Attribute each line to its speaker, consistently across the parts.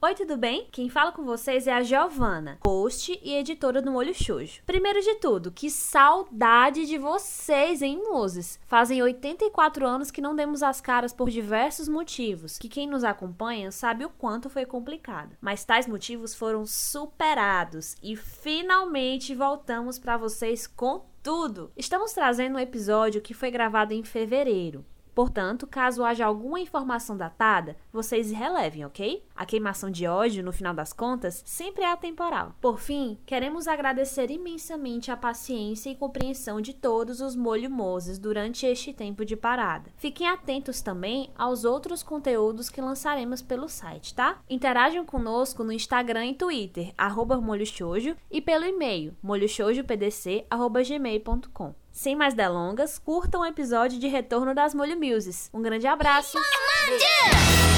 Speaker 1: Oi, tudo bem? Quem fala com vocês é a Giovana, host e editora do Molho Shoujo. Primeiro de tudo, que saudade de vocês, hein, Moses? Fazem 84 anos que não demos as caras por diversos motivos, que quem nos acompanha sabe o quanto foi complicado. Mas tais motivos foram superados e finalmente voltamos para vocês com tudo. Estamos trazendo um episódio que foi gravado em fevereiro. Portanto, caso haja alguma informação datada, vocês relevem, ok? A queimação de ódio, no final das contas, sempre é atemporal. Por fim, queremos agradecer imensamente a paciência e compreensão de todos os molho mozes durante este tempo de parada. Fiquem atentos também aos outros conteúdos que lançaremos pelo site, tá? Interajam conosco no Instagram e Twitter, arroba e pelo e-mail, molhochojopdc.gmail.com. Sem mais delongas, curtam o episódio de Retorno das Molho Muses. Um grande abraço!
Speaker 2: Bom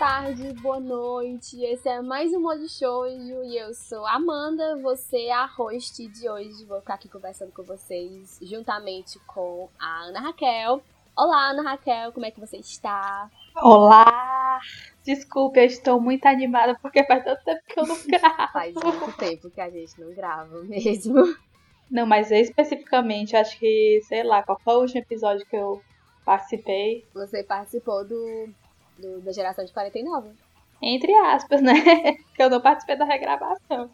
Speaker 2: tarde, boa noite. Esse é mais um Molho Shoujo e eu sou a Amanda, você é a host de hoje. Vou ficar aqui conversando com vocês juntamente com a Ana Raquel. Olá, Ana Raquel, como é que você está?
Speaker 3: Olá! Desculpe, eu estou muito animada porque faz tanto tempo que eu não gravo.
Speaker 2: Faz muito tempo que a gente não grava mesmo.
Speaker 3: Não, mas eu especificamente, acho que, sei lá, qual foi o último episódio que eu participei?
Speaker 2: Você participou do, do- da geração de 49.
Speaker 3: Entre aspas, né? que eu não participei da regravação.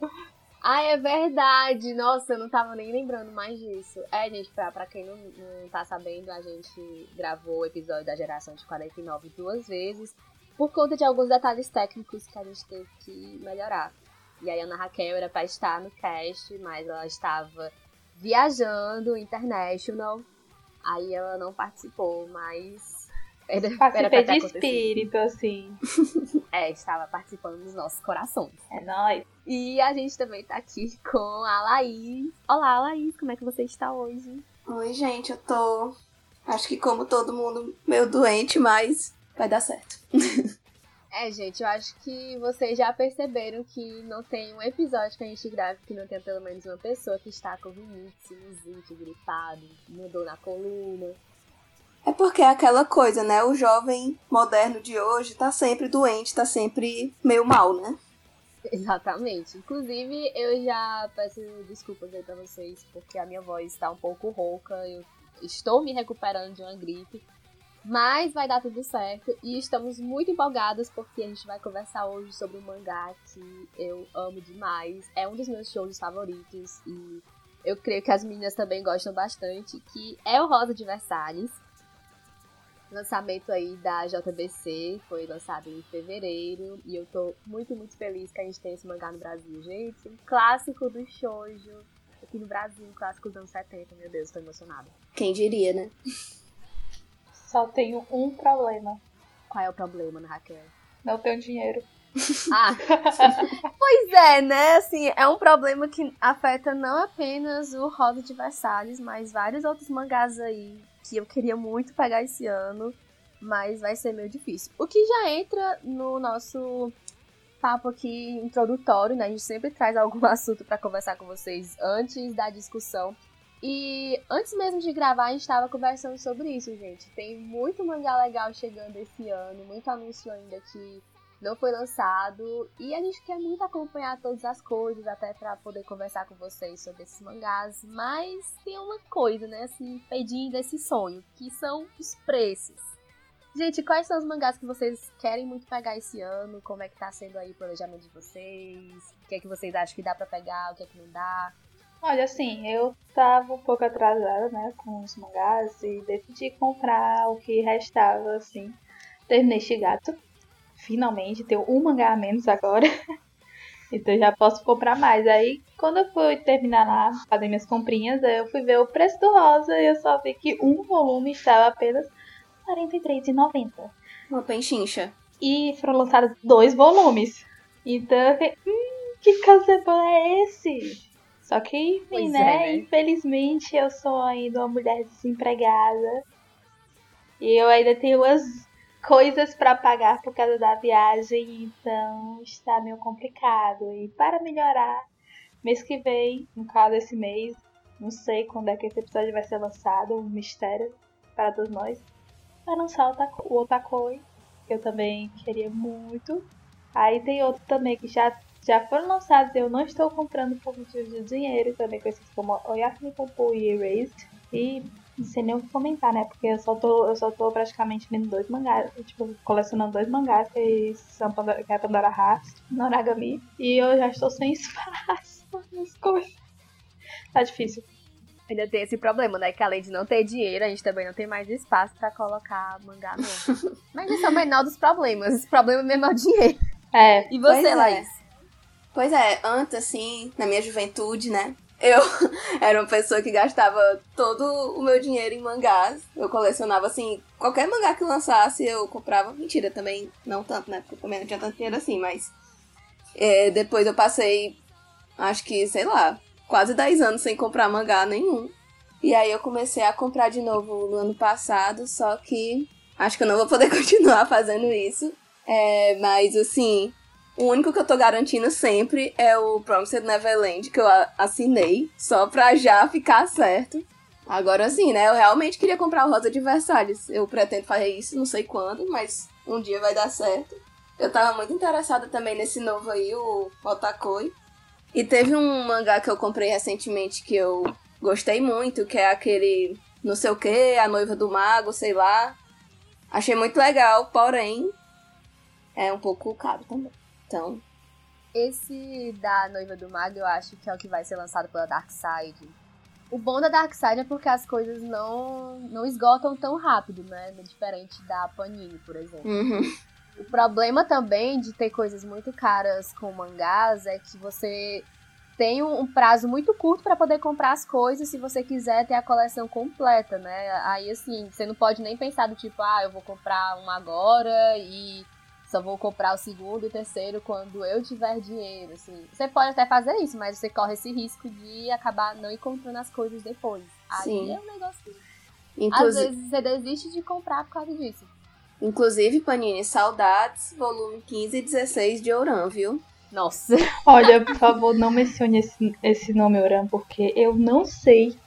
Speaker 2: Ah, é verdade! Nossa, eu não tava nem lembrando mais disso. É, gente, pra, pra quem não, não tá sabendo, a gente gravou o episódio da geração de 49 duas vezes, por conta de alguns detalhes técnicos que a gente teve que melhorar. E aí a Ana Raquel era pra estar no cast, mas ela estava viajando international. Aí ela não participou, mas. Era, era pra
Speaker 3: Participei
Speaker 2: ter
Speaker 3: de espírito, assim.
Speaker 2: É, estava participando dos nossos corações.
Speaker 3: É nóis.
Speaker 2: E a gente também tá aqui com a Laís. Olá, Laís, como é que você está hoje?
Speaker 4: Oi, gente, eu tô. Acho que como todo mundo, meio doente, mas vai dar certo.
Speaker 2: É, gente, eu acho que vocês já perceberam que não tem um episódio que a gente grave que não tenha pelo menos uma pessoa que está com rinite, sinusite, gripado, mudou na coluna.
Speaker 4: É porque é aquela coisa, né? O jovem moderno de hoje tá sempre doente, tá sempre meio mal, né?
Speaker 2: Exatamente. Inclusive, eu já peço desculpas aí pra vocês, porque a minha voz está um pouco rouca, eu estou me recuperando de uma gripe. Mas vai dar tudo certo e estamos muito empolgadas porque a gente vai conversar hoje sobre um mangá que eu amo demais. É um dos meus shows favoritos e eu creio que as meninas também gostam bastante, que é o Rosa de Versalhes. Lançamento aí da JBC, foi lançado em fevereiro e eu tô muito, muito feliz que a gente tem esse mangá no Brasil, gente. Um clássico do shoujo aqui no Brasil, um clássico dos anos 70, meu Deus, tô emocionada.
Speaker 4: Quem diria, né?
Speaker 3: Só tenho um problema.
Speaker 2: Qual é o problema, Ana Raquel?
Speaker 3: Não tenho dinheiro.
Speaker 2: Ah, pois é, né? Assim, é um problema que afeta não apenas o Rosa de Versalhes, mas vários outros mangás aí que eu queria muito pegar esse ano, mas vai ser meio difícil. O que já entra no nosso papo aqui introdutório, né? A gente sempre traz algum assunto pra conversar com vocês antes da discussão. E antes mesmo de gravar, a gente tava conversando sobre isso, gente. Tem muito mangá legal chegando esse ano, muito anúncio ainda que não foi lançado e a gente quer muito acompanhar todas as coisas até pra poder conversar com vocês sobre esses mangás, mas tem uma coisa, né, assim, impedindo esse sonho, que são os preços. Gente, quais são os mangás que vocês querem muito pegar esse ano? Como é que tá sendo aí o planejamento de vocês? O que é que vocês acham que dá pra pegar, o que é que não dá?
Speaker 3: Olha, assim, eu tava um pouco atrasada, né, com os mangás e decidi comprar o que restava, assim. Terminei Shigatsu. Finalmente, tenho um mangá a menos agora. então já posso comprar mais. Aí, quando eu fui terminar lá, fazer minhas comprinhas, aí eu fui ver o preço do rosa e eu só vi que um volume estava apenas R$ 43,90.
Speaker 4: Uma penchincha.
Speaker 3: E foram lançados dois volumes. Então eu fiquei, hum, que casebol é esse? Só que, enfim,
Speaker 2: Pois
Speaker 3: né?
Speaker 2: é, né?
Speaker 3: Infelizmente eu sou ainda uma mulher desempregada. E eu ainda tenho umas coisas pra pagar por causa da viagem, então está meio complicado. E para melhorar, mês que vem, no caso esse mês, não sei quando é que esse episódio vai ser lançado, um mistério para todos nós. Vai lançar o Otakoi, que eu também queria muito. Aí tem outro também que já, já foram lançados e eu não estou comprando por motivos de dinheiro, também conhecidos como Oyasumi Pompo e Erased. E não sei nem o que comentar, né? Porque eu só tô, eu só tô praticamente lendo dois mangás, tipo, colecionando dois mangás, que, são Pandora, que é Pandora Hearts, Noragami. E eu já estou sem espaço nas coisas. Tá difícil.
Speaker 2: Ainda tem esse problema, né? Que além de não ter dinheiro, a gente também não tem mais espaço pra colocar mangá novo. Mas esse é o menor dos problemas. Esse problema mesmo é o dinheiro.
Speaker 3: É,
Speaker 2: E você,
Speaker 4: Pois é.
Speaker 2: Laís?
Speaker 4: Pois é, antes, assim, na minha juventude, né? Eu era uma pessoa que gastava todo o meu dinheiro em mangás. Eu colecionava, assim, qualquer mangá que lançasse, eu comprava. Mentira, também não tanto, né? Porque também não tinha tanto dinheiro assim, mas. é, depois eu passei, acho que, sei lá, quase 10 anos sem comprar mangá nenhum. E aí eu comecei a comprar de novo no ano passado, só que acho que eu não vou poder continuar fazendo isso. É, mas assim, o único que eu tô garantindo sempre é o Promised Neverland, que eu assinei, só pra já ficar certo. Agora sim, né? Eu realmente queria comprar o Rosa de Versalhes. Eu pretendo fazer isso, não sei quando, mas um dia vai dar certo. Eu tava muito interessada também nesse novo aí, o Otakoi. E teve um mangá que eu comprei recentemente que eu gostei muito, que é aquele não sei o que, A Noiva do Mago, sei lá. Achei muito legal, porém é um pouco caro também. Então,
Speaker 2: Esse da Noiva do Mago, eu acho que é o que vai ser lançado pela Dark Side. O bom da Dark Side é porque as coisas não, não esgotam tão rápido, né? Diferente da Panini, por exemplo.
Speaker 4: uhum.
Speaker 2: O problema também de ter coisas muito caras com mangás é que você tem um prazo muito curto para poder comprar as coisas se você quiser ter a coleção completa, né? Aí assim, você não pode nem pensar do tipo, ah, eu vou comprar um agora e só vou comprar o segundo e o terceiro quando eu tiver dinheiro, assim. Você pode até fazer isso, mas você corre esse risco de acabar não encontrando as coisas depois. Aí
Speaker 4: Sim.
Speaker 2: é um negócio que às
Speaker 4: Inclusive,
Speaker 2: vezes você desiste de comprar por causa disso.
Speaker 4: inclusive, Panini, saudades, volume 15 e 16 de Ouran, viu?
Speaker 2: Nossa.
Speaker 3: Olha, por favor, não mencione esse, esse nome Oran, porque eu não sei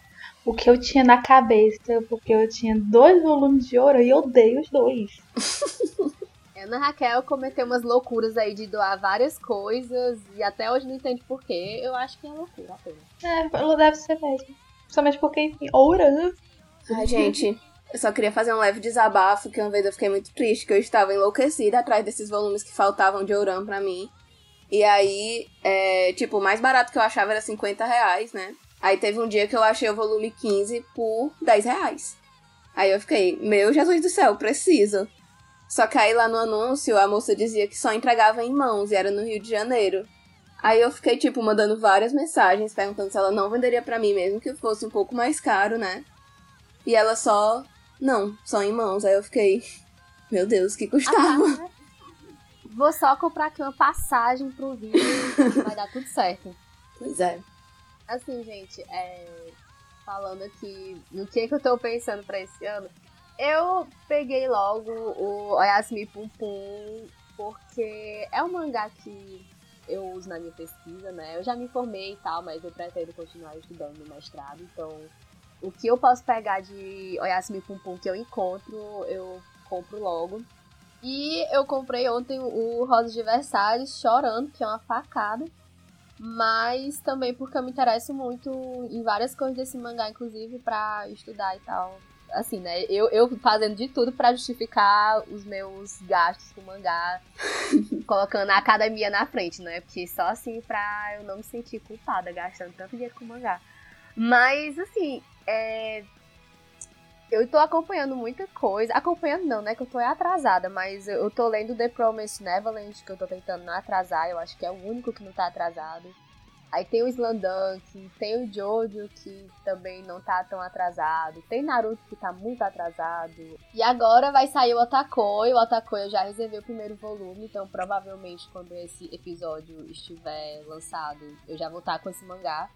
Speaker 3: o que eu tinha na cabeça, porque eu tinha dois volumes de Oran e eu odeio os dois.
Speaker 2: Ana Raquel cometeu umas loucuras aí de doar várias coisas e até hoje não entende por quê. Eu acho que é loucura apenas.
Speaker 3: É, deve ser mesmo. Principalmente porque, enfim, Oran.
Speaker 4: Ai, gente, eu só queria fazer um leve desabafo, que uma vez eu fiquei muito triste, que eu estava enlouquecida atrás desses volumes que faltavam de Ouran pra mim. E aí, é, tipo, o mais barato que eu achava era 50 reais, né? Aí teve um dia que eu achei o volume 15 por 10 reais. Aí eu fiquei, meu Jesus do céu, preciso. Só que aí lá no anúncio a moça dizia que só entregava em mãos e era no Rio de Janeiro. Aí eu fiquei, tipo, mandando várias mensagens perguntando se ela não venderia pra mim mesmo que fosse um pouco mais caro, né? E ela só, não, só em mãos. Aí eu fiquei, meu Deus, que custava.
Speaker 2: Ah, tá. Vou só comprar aqui uma passagem pro Rio e vai dar tudo certo.
Speaker 4: Pois é.
Speaker 2: Assim, gente, é, falando aqui no que, que eu tô pensando pra esse ano, eu peguei logo o Oyasumi Pum Pum, porque é um mangá que eu uso na minha pesquisa, né? Eu já me formei e tal, mas eu pretendo continuar estudando no mestrado, então o que eu posso pegar de Oyasumi Pum Pum que eu encontro, eu compro logo. E eu comprei ontem o Rosa de Versalhes chorando, que é uma facada. Mas também porque eu me interesso muito em várias coisas desse mangá, inclusive pra estudar e tal. Assim, né? Eu, eu fazendo de tudo pra justificar os meus gastos com mangá, colocando a academia na frente, né? Porque só assim pra eu não me sentir culpada gastando tanto dinheiro com mangá. Mas, assim, é, eu tô acompanhando muita coisa. Acompanhando não, né? Que eu tô atrasada, mas eu tô lendo The Promised Neverland, que eu tô tentando não atrasar. Eu acho que é o único que não tá atrasado. Aí tem o Slandunk, tem o Jojo, que também não tá tão atrasado. Tem Naruto, que tá muito atrasado. E agora vai sair o Otakoi. O Otakoi eu já reservei o primeiro volume, então provavelmente quando esse episódio estiver lançado, eu já vou estar com esse mangá.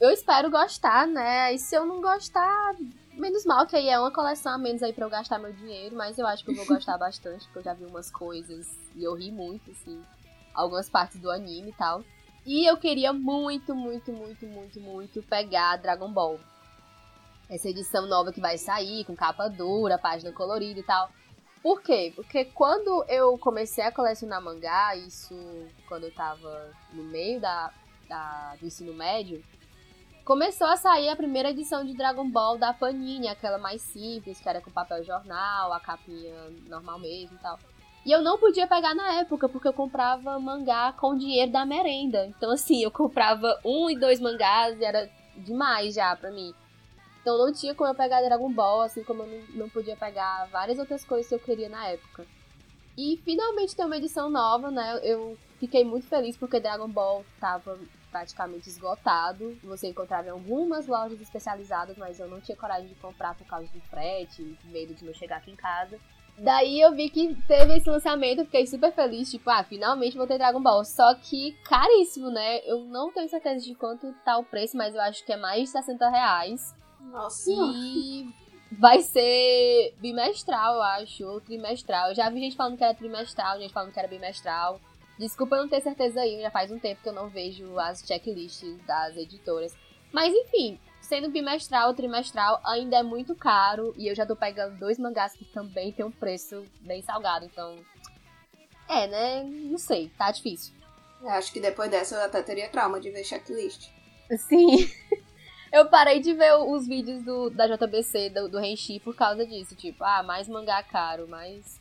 Speaker 2: eu espero gostar, né? E se eu não gostar, menos mal, que aí é uma coleção a menos aí pra eu gastar meu dinheiro, mas eu acho que eu vou gostar bastante, porque eu já vi umas coisas e eu ri muito, assim, algumas partes do anime e tal. E eu queria muito, muito, muito, muito, muito pegar Dragon Ball. Essa edição nova que vai sair, com capa dura, página colorida e tal. Por quê? Porque quando eu comecei a colecionar mangá, isso quando eu tava no meio da, da, do ensino médio, começou a sair a primeira edição de Dragon Ball da Panini, aquela mais simples, que era com papel jornal, a capinha normal mesmo e tal. E eu não podia pegar na época, porque eu comprava mangá com dinheiro da merenda. Então, assim, eu comprava um e dois mangás e era demais já pra mim. Então não tinha como eu pegar Dragon Ball, assim como eu não, não podia pegar várias outras coisas que eu queria na época. E finalmente tem uma edição nova, né? Eu fiquei muito feliz porque Dragon Ball tava praticamente esgotado. Você encontrava em algumas lojas especializadas, mas eu não tinha coragem de comprar por causa do frete, medo de não chegar aqui em casa. Daí eu vi que teve esse lançamento, fiquei super feliz, tipo, ah, finalmente vou ter Dragon Ball. Só que caríssimo, né? Eu não tenho certeza de quanto tá o preço, mas eu acho que é mais de 60 reais.
Speaker 4: Nossa.
Speaker 2: E vai ser bimestral, eu acho, ou trimestral. Eu já vi gente falando que era trimestral, gente falando que era bimestral. Desculpa eu não ter certeza aí, já faz um tempo que eu não vejo as checklists das editoras. Mas enfim, sendo bimestral ou trimestral, ainda é muito caro. E eu já tô pegando dois mangás que também tem um preço bem salgado. Então. É, né? Não sei, tá difícil.
Speaker 4: Eu acho que depois dessa eu até teria trauma de ver checklist.
Speaker 2: Sim. eu parei de ver os vídeos do, da JBC, do, do Renchi, por causa disso. Tipo, ah, mais mangá caro, mais.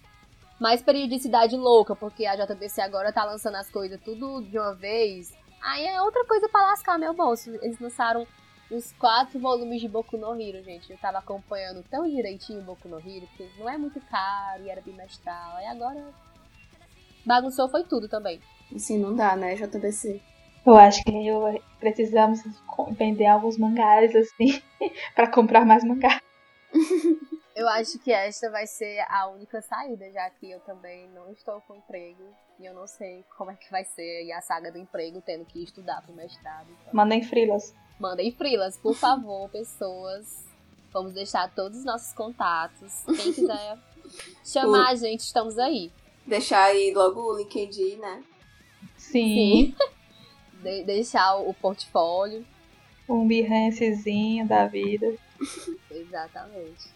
Speaker 2: Mais periodicidade louca, porque a JBC agora tá lançando as coisas tudo de uma vez. Aí é outra coisa para lascar meu bolso. Eles lançaram os quatro volumes de Boku no Hero, gente. Eu tava acompanhando tão direitinho o Boku no Hero, porque não é muito caro e era bimestral. E agora bagunçou foi tudo também.
Speaker 4: Assim, não dá, né, JBC?
Speaker 3: Eu acho que eu precisamos vender alguns mangás, assim, para comprar mais mangá.
Speaker 2: eu acho que esta vai ser a única saída, já que eu também não estou com emprego e eu não sei como é que vai ser a saga do emprego, tendo que estudar pro mestrado. Então.
Speaker 3: Mandem frilas.
Speaker 2: Mandem frilas, por favor, pessoas. Vamos deixar todos os nossos contatos. Quem quiser chamar a gente, estamos aí.
Speaker 4: Deixar aí logo o LinkedIn, né?
Speaker 3: Sim. Sim.
Speaker 2: De deixar o portfólio.
Speaker 3: Um Behancezinho da vida.
Speaker 2: Exatamente.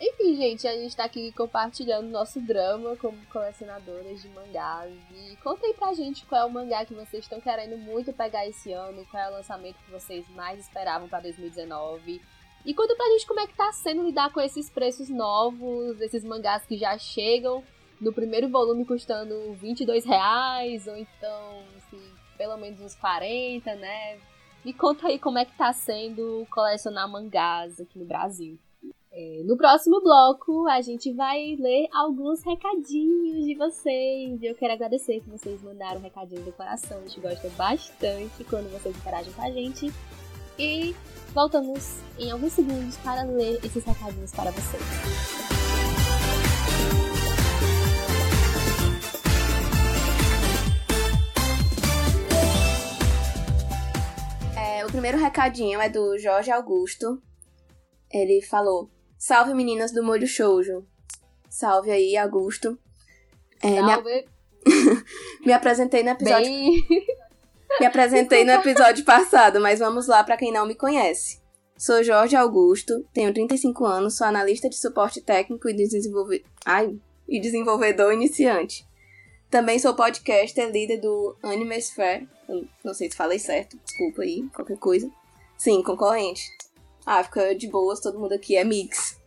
Speaker 2: Enfim, gente, a gente tá aqui compartilhando nosso drama como colecionadoras de mangás. E contem pra gente qual é o mangá que vocês estão querendo muito pegar esse ano, qual é o lançamento que vocês mais esperavam para 2019. E conta pra gente como é que tá sendo lidar com esses preços novos, esses mangás que já chegam no primeiro volume custando 22 reais, ou então, assim, pelo menos uns 40, né? Me conta aí como é que tá sendo colecionar mangás aqui no Brasil. É, no próximo bloco, a gente vai ler alguns recadinhos de vocês. Eu quero agradecer que vocês mandaram recadinhos do coração. A gente gosta bastante quando vocês interagem com a gente. E voltamos em alguns segundos para ler esses recadinhos para vocês.
Speaker 4: É, o primeiro recadinho é do Jorge Augusto. Ele falou: Salve meninas do Molho Shoujo. Salve aí, Augusto.
Speaker 2: É, Salve. Me,
Speaker 4: me apresentei no episódio. Bem... me apresentei no episódio passado, mas vamos lá para quem não me conhece. Sou Jorge Augusto, tenho 35 anos, sou analista de suporte técnico e, desenvolve... Ai, e desenvolvedor iniciante. Também sou podcaster, líder do Animesphere. Não sei se falei certo, desculpa aí, qualquer coisa. Sim, concorrente. Ah, fica de boas, todo mundo aqui é mix.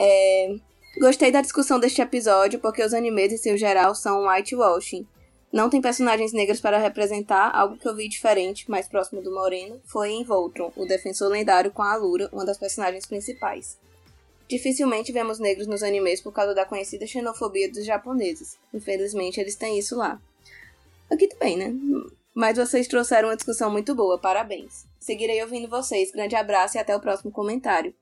Speaker 4: É... Gostei da discussão deste episódio porque os animes em seu geral são whitewashing. Não tem personagens negros para representar, algo que eu vi diferente, mais próximo do Moreno, foi em Voltron, o defensor lendário com a Alura, uma das personagens principais. Dificilmente vemos negros nos animes por causa da conhecida xenofobia dos japoneses. Infelizmente, eles têm isso lá. Aqui também, né? Mas vocês trouxeram uma discussão muito boa, parabéns. Seguirei ouvindo vocês. Grande abraço e até o próximo comentário.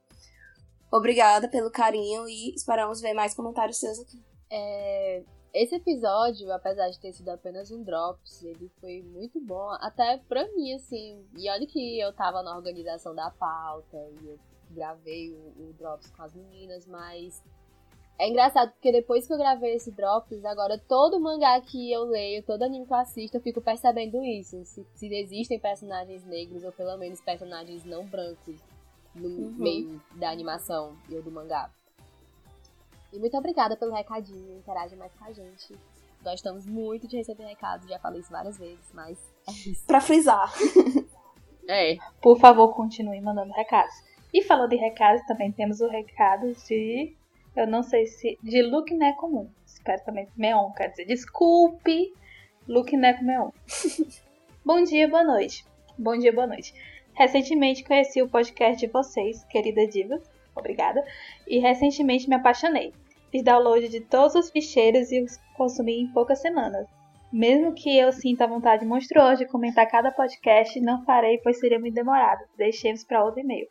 Speaker 4: Obrigada pelo carinho e esperamos ver mais comentários seus aqui.
Speaker 2: É, esse episódio, apesar de ter sido apenas um drops, ele foi muito bom, até pra mim, assim. E olha que eu tava na organização da pauta e eu gravei o, o drops com as meninas, mas é engraçado porque depois que eu gravei esse Drops, agora todo mangá que eu leio, todo anime que eu assisto, eu fico percebendo isso. Se, se existem personagens negros ou pelo menos personagens não brancos no uhum. meio da animação e do mangá. E muito obrigada pelo recadinho, interage mais com a gente. Gostamos muito de receber recados, já falei isso várias vezes, mas é isso.
Speaker 4: Pra frisar.
Speaker 3: é. Por favor, continue mandando recados. E falando de recados, também temos o recado de eu não sei se. De look não é comum. Espero também. Meon, quer dizer. Desculpe. Look não é Meon. Bom dia, boa noite. Bom dia, boa noite. Recentemente conheci o podcast de vocês, querida diva. Obrigada. E recentemente me apaixonei. Fiz download de todos os ficheiros e os consumi em poucas semanas. Mesmo que eu sinta a vontade monstruosa de comentar cada podcast, não farei, pois seria muito demorado. Deixemos para outro e-mail.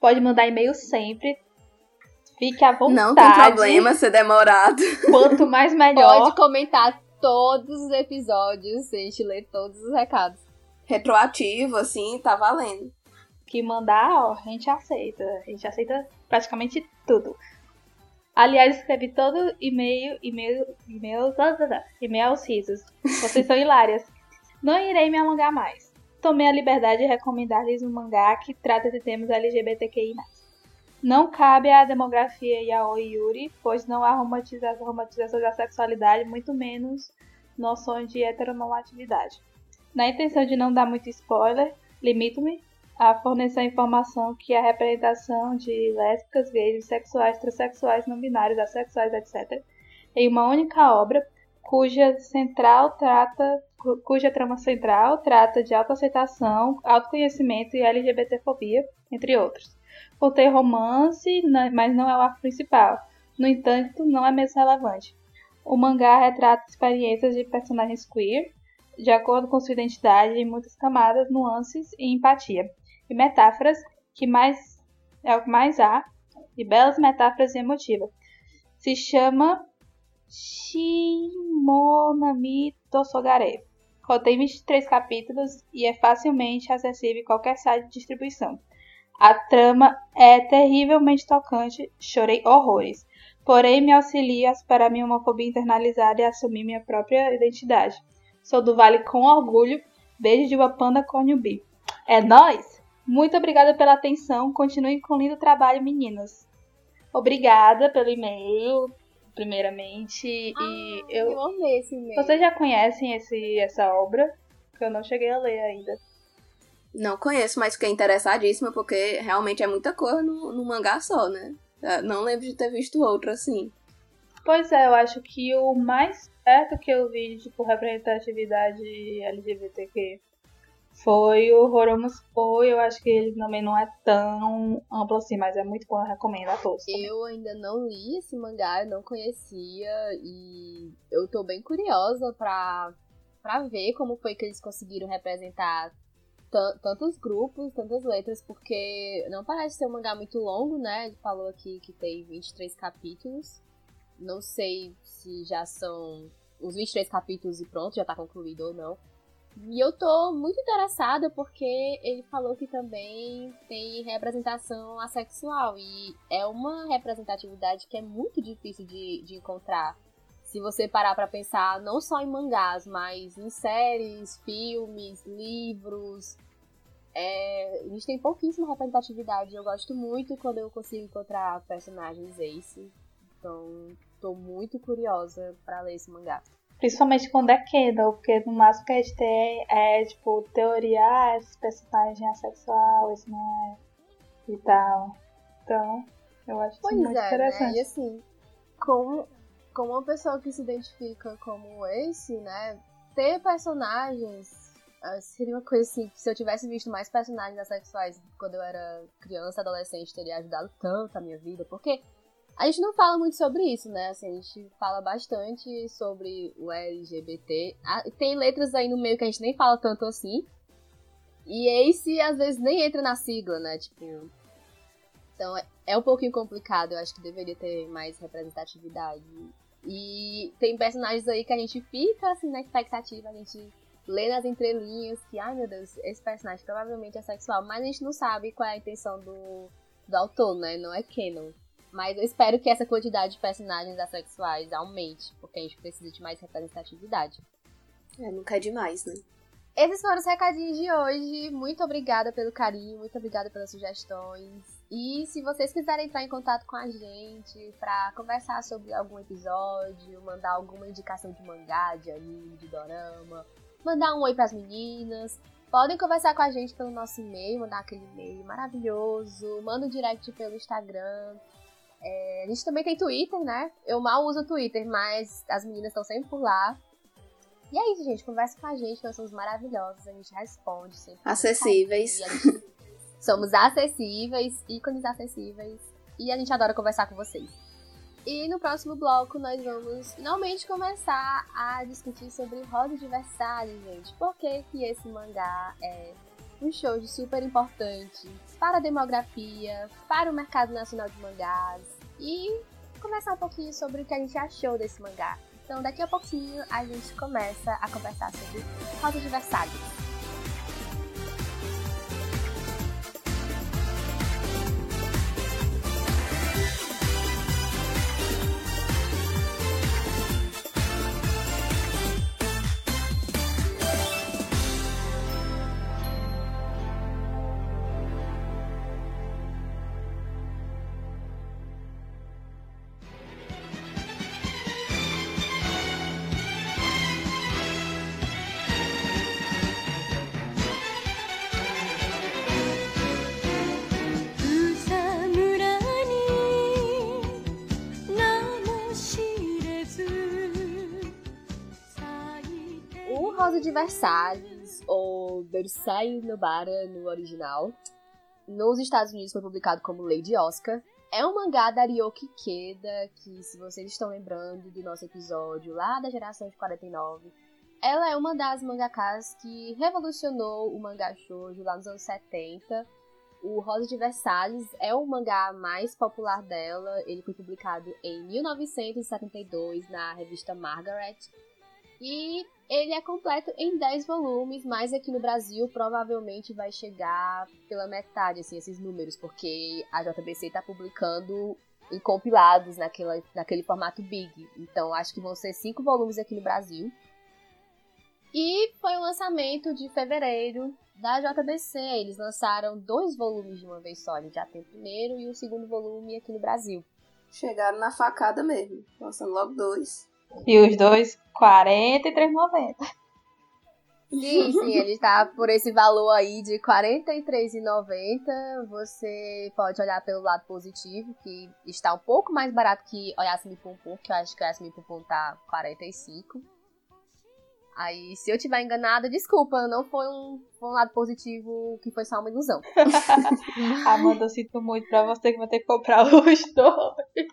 Speaker 3: Pode mandar e-mail sempre, Fique à vontade.
Speaker 4: Não tem problema ser demorado.
Speaker 3: Quanto mais melhor.
Speaker 2: Pode comentar todos os episódios, a gente lê todos os recados.
Speaker 4: Retroativo, assim, tá valendo.
Speaker 3: Que mandar, ó, a gente aceita. A gente aceita praticamente tudo. Aliás, escrevi todo e-mail, e-mail, e-mail, e-mail aos risos. Vocês são hilárias. Não irei me alongar mais. Tomei a liberdade de recomendar-lhes um mangá que trata de temas LGBTQI+. Não cabe à demografia yaoi yuri, pois não há romantização, romantização da sexualidade, muito menos noções de heteronormatividade. Na intenção de não dar muito spoiler, limito-me a fornecer a informação que a representação de lésbicas, gays, bissexuais, transexuais, não binários, assexuais, etc., em uma única obra, cuja central trata cuja trama central trata de autoaceitação, autoconhecimento e LGBTfobia, entre outros contém romance, né, mas não é o arco principal. No entanto, não é mesmo relevante. O mangá retrata experiências de personagens queer, de acordo com sua identidade, em muitas camadas, nuances e empatia, e metáforas que mais é o que mais há, e belas metáforas emotivas. Se chama Shimonami Tosogare. Contém 23 capítulos e é facilmente acessível em qualquer site de distribuição. A trama é terrivelmente tocante, chorei horrores. Porém, me auxilia a superar minha homofobia internalizada e assumir minha própria identidade. Sou do Vale com orgulho. Beijo de uma panda Conhubi. É nós. Muito obrigada pela atenção. Continue com lindo trabalho, meninas. Obrigada pelo e-mail, primeiramente.
Speaker 2: Ah,
Speaker 3: e
Speaker 2: eu, eu amei esse e-mail.
Speaker 3: Vocês já conhecem esse, essa obra? Que eu não cheguei a ler ainda.
Speaker 4: Não conheço, mas fiquei interessadíssima porque realmente é muita cor no, no mangá só, né? É, não lembro de ter visto outro assim.
Speaker 3: Pois é, eu acho que o mais perto que eu vi de tipo, representatividade LGBTQ foi o Horomus foi. Eu acho que ele também não é tão amplo assim, mas é muito bom, eu recomendo a todos.
Speaker 2: Também. Eu ainda não li esse mangá, eu não conhecia e eu tô bem curiosa pra, pra ver como foi que eles conseguiram representar tantos grupos, tantas letras, porque não parece ser um mangá muito longo, né? Ele falou aqui que tem 23 capítulos. Não sei se já são os 23 capítulos e pronto, já tá concluído ou não. E eu tô muito interessada porque ele falou que também tem representação assexual. E é uma representatividade que é muito difícil de, de encontrar se você parar para pensar não só em mangás, mas em séries, filmes, livros, é, a gente tem pouquíssima representatividade. Eu gosto muito quando eu consigo encontrar personagens ace. Então, tô muito curiosa para ler esse mangá.
Speaker 3: Principalmente quando é Kendall, porque no máximo que a gente tem é, tipo, teoria, ah, esse personagem é assexual, esse não é. e tal. Então, eu acho pois muito é, interessante. Né?
Speaker 2: E assim, como como uma pessoa que se identifica como esse, né? Ter personagens uh, seria uma coisa assim, se eu tivesse visto mais personagens assexuais quando eu era criança, adolescente, teria ajudado tanto a minha vida, porque a gente não fala muito sobre isso, né? Assim, a gente fala bastante sobre o LGBT. Ah, tem letras aí no meio que a gente nem fala tanto assim. E esse às vezes nem entra na sigla, né? Tipo. Então é, é um pouquinho complicado. Eu acho que deveria ter mais representatividade E tem personagens aí que a gente fica assim na expectativa, a gente lê nas entrelinhas que, ai meu Deus, esse personagem provavelmente é sexual, mas a gente não sabe qual é a intenção do, do autor, né? Não é canon. Mas eu espero que essa quantidade de personagens assexuais aumente, porque a gente precisa de mais representatividade.
Speaker 4: É, nunca é demais, né?
Speaker 2: Esses foram os recadinhos de hoje. Muito obrigada pelo carinho, muito obrigada pelas sugestões. E se vocês quiserem entrar em contato com a gente para conversar sobre algum episódio, mandar alguma indicação de mangá, de anime, de dorama, mandar um oi pras meninas, podem conversar com a gente pelo nosso e-mail, mandar aquele e-mail maravilhoso, manda um direct pelo Instagram. É, a gente também tem Twitter, né? Eu mal uso o Twitter, mas as meninas estão sempre por lá. E é isso, gente. Conversa com a gente, nós somos maravilhosos, a gente responde sempre.
Speaker 4: Acessíveis.
Speaker 2: Somos acessíveis, ícones acessíveis. E a gente adora conversar com vocês. E no próximo bloco nós vamos finalmente começar a discutir sobre Roda de Versalhes, gente. Por que, que esse mangá é um show de super importante para a demografia, para o mercado nacional de mangás e conversar um pouquinho sobre o que a gente achou desse mangá. Então, daqui a pouquinho a gente começa a conversar sobre Rosa de Versalhes. De Versalhes, ou Versailles Nobara no original, nos Estados Unidos foi publicado como Lady Oscar. É um mangá da Ryoki Keda, que se vocês estão lembrando do nosso episódio lá da geração de 49, ela é uma das mangakas que revolucionou o mangá shoujo lá nos anos 70. O Rosa de Versalhes é o mangá mais popular dela. Ele foi publicado em 1972 na revista Margaret. E ele é completo em 10 volumes, mas aqui no Brasil provavelmente vai chegar pela metade, assim, esses números, porque a JBC está publicando em compilados naquela, naquele formato big. Então acho que vão ser cinco volumes aqui no Brasil. E foi o lançamento de fevereiro da JBC. Eles lançaram dois volumes de uma vez só. Já tem o primeiro e o segundo volume aqui no Brasil.
Speaker 4: Chegaram na facada mesmo, lançando logo dois.
Speaker 3: E os dois, R$ 43,90.
Speaker 2: Sim, sim, ele tá por esse valor aí de R$ 43,90. Você pode olhar pelo lado positivo, que está um pouco mais barato que o Yasmin Pum, que eu acho que o Yasmin Pum tá 45. Aí, se eu tiver enganada, desculpa, não foi um, um lado positivo que foi só uma ilusão.
Speaker 3: Amanda, eu sinto muito pra você que vai ter que comprar os dois.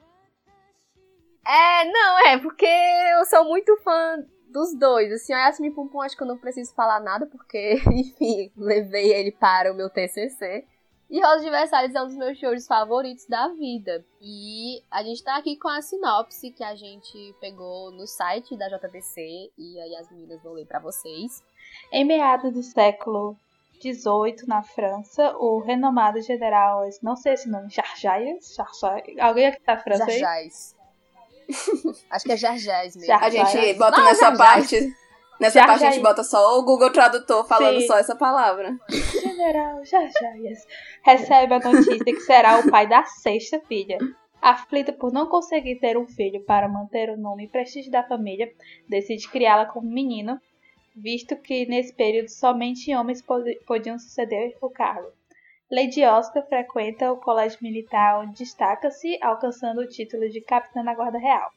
Speaker 2: É, não, é, porque eu sou muito fã dos dois. Assim, a Yasmin Pum Pum acho que eu não preciso falar nada, porque, enfim, levei ele para o meu TCC. E Rosa de Versalhes é um dos meus shows favoritos da vida. E a gente tá aqui com a sinopse que a gente pegou no site da JBC e aí as meninas vão ler para vocês.
Speaker 3: Em meados do século XVIII, na França, o renomado general, não sei esse nome, Charjais? Alguém aqui da França
Speaker 2: Charjais. Acho que é Jarjás mesmo.
Speaker 4: A gente bota Não, nessa parte. Nessa parte a gente bota só o Google Tradutor falando Sim. só essa palavra.
Speaker 3: General Jarjaias recebe a notícia que será o pai da sexta filha. Aflita por não conseguir ter um filho para manter o nome e prestígio da família, decide criá-la como menino, visto que nesse período somente homens podiam suceder o cargo. Lady Oscar frequenta o colégio militar onde destaca-se, alcançando o título de capitã da Guarda Real.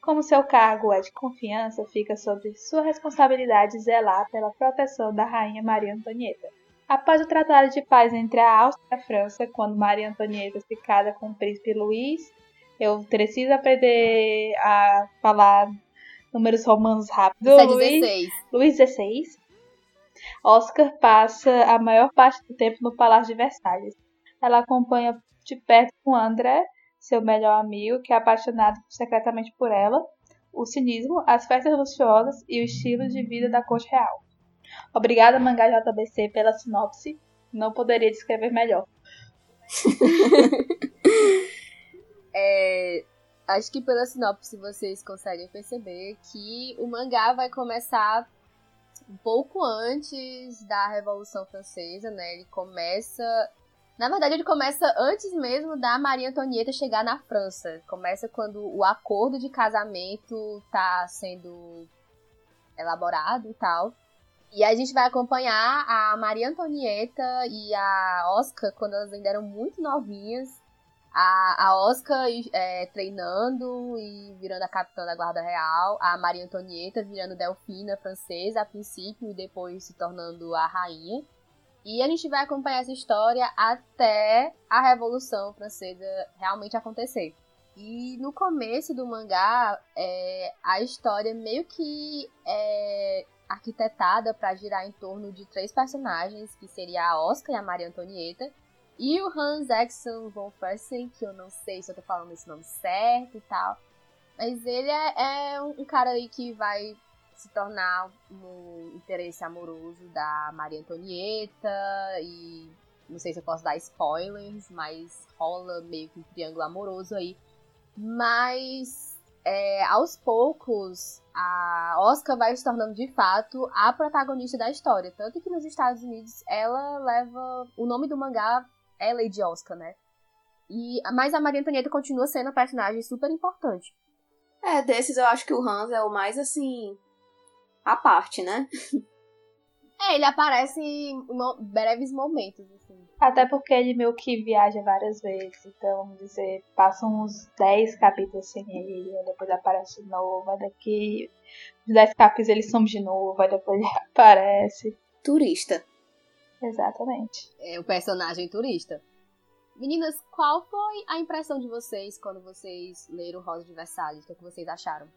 Speaker 3: Como seu cargo é de confiança, fica sob sua responsabilidade zelar pela proteção da rainha Maria Antonieta. Após o tratado de paz entre a Áustria e a França, quando Maria Antonieta se casa com o príncipe Luís, eu preciso aprender a falar números romanos rápido.
Speaker 2: É Luís,
Speaker 3: Luís XVI Oscar passa a maior parte do tempo no Palácio de Versalhes. Ela acompanha de perto com André, seu melhor amigo, que é apaixonado secretamente por ela. o cinismo, as festas luxuosas e o estilo de vida da corte real. Obrigada, Mangá JBC, pela sinopse. Não poderia descrever melhor.
Speaker 2: é, acho que pela sinopse vocês conseguem perceber que o mangá vai começar um pouco antes da Revolução Francesa, né? Ele começa. Na verdade, ele começa antes mesmo da Maria Antonieta chegar na França. Começa quando o acordo de casamento tá sendo elaborado e tal. E a gente vai acompanhar a Maria Antonieta e a Oscar quando elas ainda eram muito novinhas. A, a Oscar é, treinando e virando a capitã da Guarda Real. A Maria Antonieta virando Delfina francesa a princípio e depois se tornando a rainha. E a gente vai acompanhar essa história até a Revolução Francesa realmente acontecer. E no começo do mangá, é, a história meio que é arquitetada para girar em torno de três personagens, que seria a Oscar e a Maria Antonieta, e o Hans Exxon von Fersen, que eu não sei se eu tô falando esse nome certo e tal. Mas ele é, é um cara aí que vai se tornar um interesse amoroso da Maria Antonieta e não sei se eu posso dar spoilers, mas rola meio que um triângulo amoroso aí. Mas é, aos poucos, a Oscar vai se tornando de fato a protagonista da história. Tanto que nos Estados Unidos ela leva. O nome do mangá é Lady Oscar, né? E, mas a Maria Antonieta continua sendo um personagem super importante.
Speaker 4: É, desses eu acho que o Hans é o mais assim. a parte, né?
Speaker 2: É, ele aparece em breves momentos, assim.
Speaker 3: Até porque ele meio que viaja várias vezes, então, vamos dizer, passam uns 10 capítulos sem ele, depois aparece de novo, aí daqui os 10 capítulos ele some de novo, aí depois ele aparece.
Speaker 4: Turista.
Speaker 3: Exatamente.
Speaker 2: É o personagem turista. Meninas, qual foi a impressão de vocês quando vocês leram Rosa de Versalhes? O que, é que vocês acharam?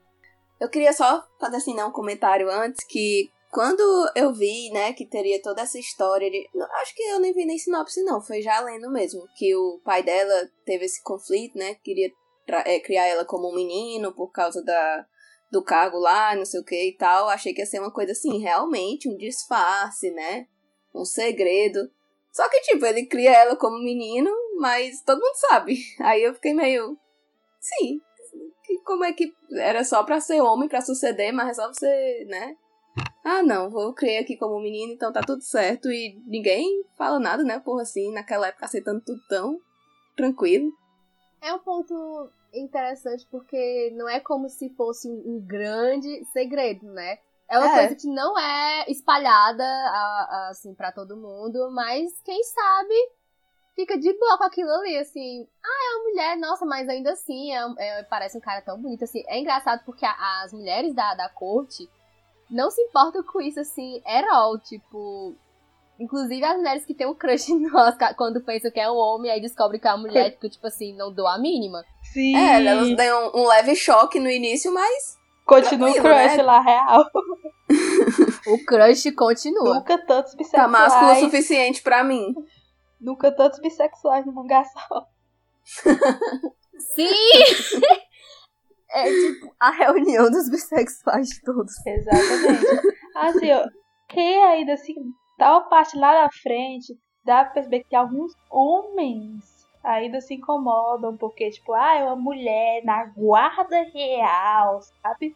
Speaker 4: Eu queria só fazer assim, né, um comentário antes que quando eu vi, né, que teria toda essa história de... Acho que eu nem vi nem sinopse, não. Foi já lendo mesmo. Que o pai dela teve esse conflito, né? Queria é, criar ela como um menino por causa da, do cargo lá, não sei o que e tal. Achei que ia ser uma coisa assim, realmente, um disfarce, né? Um segredo. Só que, tipo, ele cria ela como menino, mas todo mundo sabe. Aí eu fiquei meio. Sim. Como é que era só pra ser homem, pra suceder, mas só você, né? ah, não, vou criar aqui como menino, então tá tudo certo. E ninguém fala nada, né? Porra, assim, naquela época aceitando tudo tão tranquilo.
Speaker 2: É um ponto interessante porque não é como se fosse um grande segredo, né? É uma é. coisa que não é espalhada assim para todo mundo, mas quem sabe fica de boa com aquilo ali, assim. Ah, é uma mulher, nossa, mas ainda assim é, é, parece um cara tão bonito, assim. É engraçado porque a, as mulheres da, da corte não se importam com isso, assim, at all. Tipo, Inclusive as mulheres que têm um crush no Oscar, quando pensam que é um homem, aí descobrem que é uma mulher, tipo, tipo assim, não dou a mínima.
Speaker 3: Sim.
Speaker 4: É, elas um, um leve choque no início, mas.
Speaker 3: Continua o crush né? lá real.
Speaker 2: o crush continua.
Speaker 3: Nunca tantos bissexuais.
Speaker 4: Tá másculo o suficiente pra mim.
Speaker 3: Nunca tantos bissexuais no mangá só.
Speaker 2: Sim! É tipo a reunião dos bissexuais todos.
Speaker 3: Exatamente. Assim, ó, que ainda assim, tal parte lá na frente, dá pra perceber que alguns homens ainda se incomodam, porque, tipo, ah, é uma mulher na guarda real, sabe?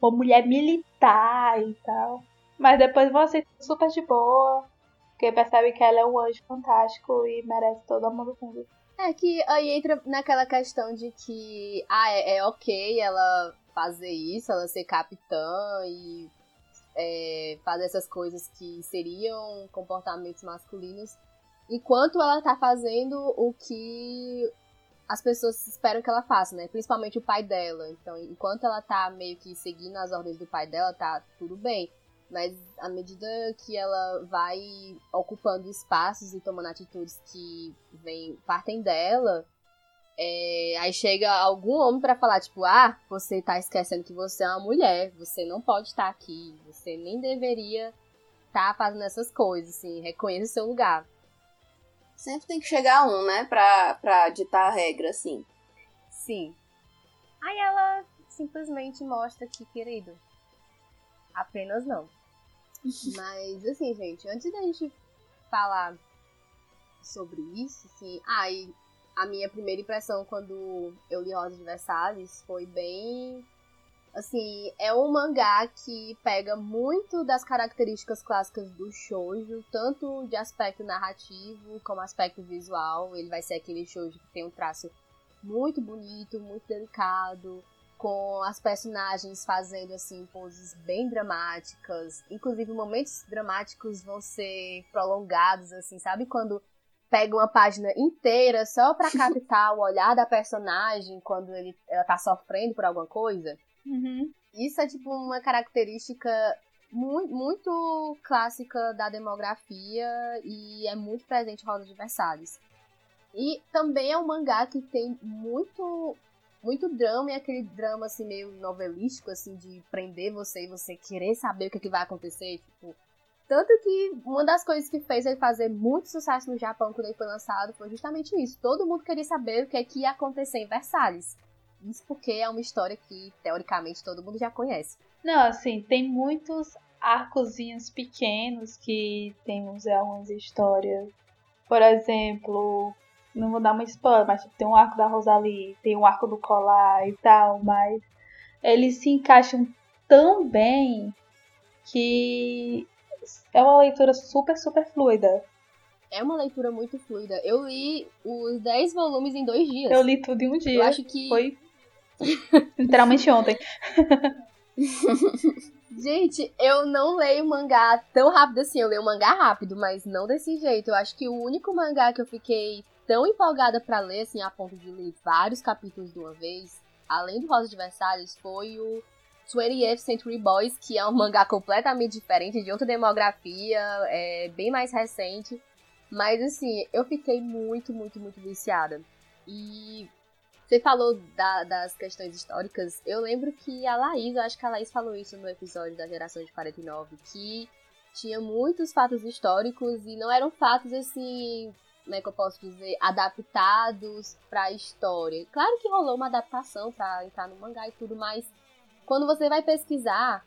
Speaker 3: Uma mulher militar e tal. Mas depois vão ser super de boa, porque percebe que ela é um anjo fantástico e merece todo o amor do mundo.
Speaker 2: É que aí entra naquela questão de que, ah, é, é ok ela fazer isso, ela ser capitã e é, fazer essas coisas que seriam comportamentos masculinos, enquanto ela tá fazendo o que as pessoas esperam que ela faça, né? Principalmente o pai dela. Então, enquanto ela tá meio que seguindo as ordens do pai dela, tá tudo bem. Mas à medida que ela vai ocupando espaços e tomando atitudes que vem, partem dela, é, aí chega algum homem para falar, tipo, ah, você tá esquecendo que você é uma mulher, você não pode estar aqui, você nem deveria estar tá fazendo essas coisas, assim, reconheça o seu lugar.
Speaker 4: Sempre tem que chegar um, né, pra, pra ditar a regra, assim.
Speaker 2: Sim. Aí ela simplesmente mostra que, querido, apenas não. Mas, assim, gente, antes da gente falar sobre isso, assim, ah, e a minha primeira impressão quando eu li Rosa de Versalhes foi bem. Assim, é um mangá que pega muito das características clássicas do shoujo, tanto de aspecto narrativo como aspecto visual. Ele vai ser aquele shoujo que tem um traço muito bonito, muito delicado, com as personagens fazendo assim poses bem dramáticas, inclusive momentos dramáticos vão ser prolongados assim, sabe quando pega uma página inteira só para captar o olhar da personagem quando ele, ela tá sofrendo por alguma coisa.
Speaker 3: Uhum.
Speaker 2: Isso é tipo uma característica muito, muito clássica da demografia e é muito presente em Rosa de Versalhes. E também é um mangá que tem muito muito drama e aquele drama assim meio novelístico assim de prender você e você querer saber o que, é que vai acontecer, tipo, tanto que uma das coisas que fez ele fazer muito sucesso no Japão quando ele foi lançado foi justamente isso. Todo mundo queria saber o que, é que ia acontecer em Versalhes. Isso porque é uma história que, teoricamente, todo mundo já conhece.
Speaker 3: Não, assim, tem muitos arcozinhos pequenos que temos em algumas histórias. Por exemplo, não vou dar uma spoiler, mas tipo, tem um arco da Rosalie, tem um arco do colar e tal, mas eles se encaixam tão bem que é uma leitura super, super fluida.
Speaker 2: É uma leitura muito fluida. Eu li os 10 volumes em dois dias.
Speaker 3: Eu li tudo em um dia.
Speaker 2: Eu acho que.
Speaker 3: Foi literalmente ontem.
Speaker 2: Gente, eu não leio mangá tão rápido assim. Eu leio mangá rápido, mas não desse jeito. Eu acho que o único mangá que eu fiquei tão empolgada para ler, assim, a ponto de ler vários capítulos de uma vez, além do Rosa de Versalhes, foi o 20th Century Boys, que é um mangá completamente diferente, de outra demografia, é bem mais recente. Mas assim, eu fiquei muito, muito, muito viciada. E você falou da, das questões históricas. Eu lembro que a Laís, eu acho que a Laís falou isso no episódio da geração de 49, que tinha muitos fatos históricos e não eram fatos assim, como é que eu posso dizer, adaptados para a história. Claro que rolou uma adaptação para entrar no mangá e tudo, mas quando você vai pesquisar,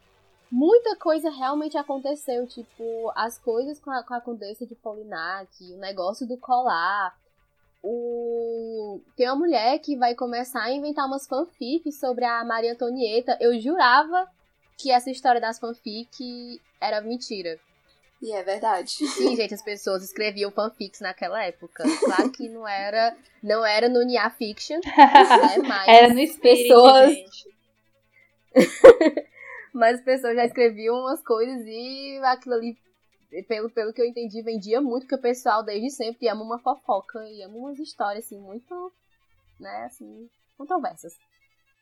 Speaker 2: muita coisa realmente aconteceu. Tipo, as coisas com a, com a condessa de Polinac, o negócio do colar. O... Tem uma mulher que vai começar a inventar umas fanfics sobre a Maria Antonieta. Eu jurava que essa história das fanfics era mentira.
Speaker 4: E é verdade.
Speaker 2: Sim, gente, as pessoas escreviam fanfics naquela época. Claro que não era, não era no Nia Fiction, né? Mas
Speaker 3: era no Spirit, pessoas, gente.
Speaker 2: Mas as pessoas já escreviam umas coisas e aquilo ali, pelo, pelo que eu entendi, vendia muito, porque o pessoal desde sempre ama uma fofoca e ama umas histórias, assim, muito, né, assim, controversas.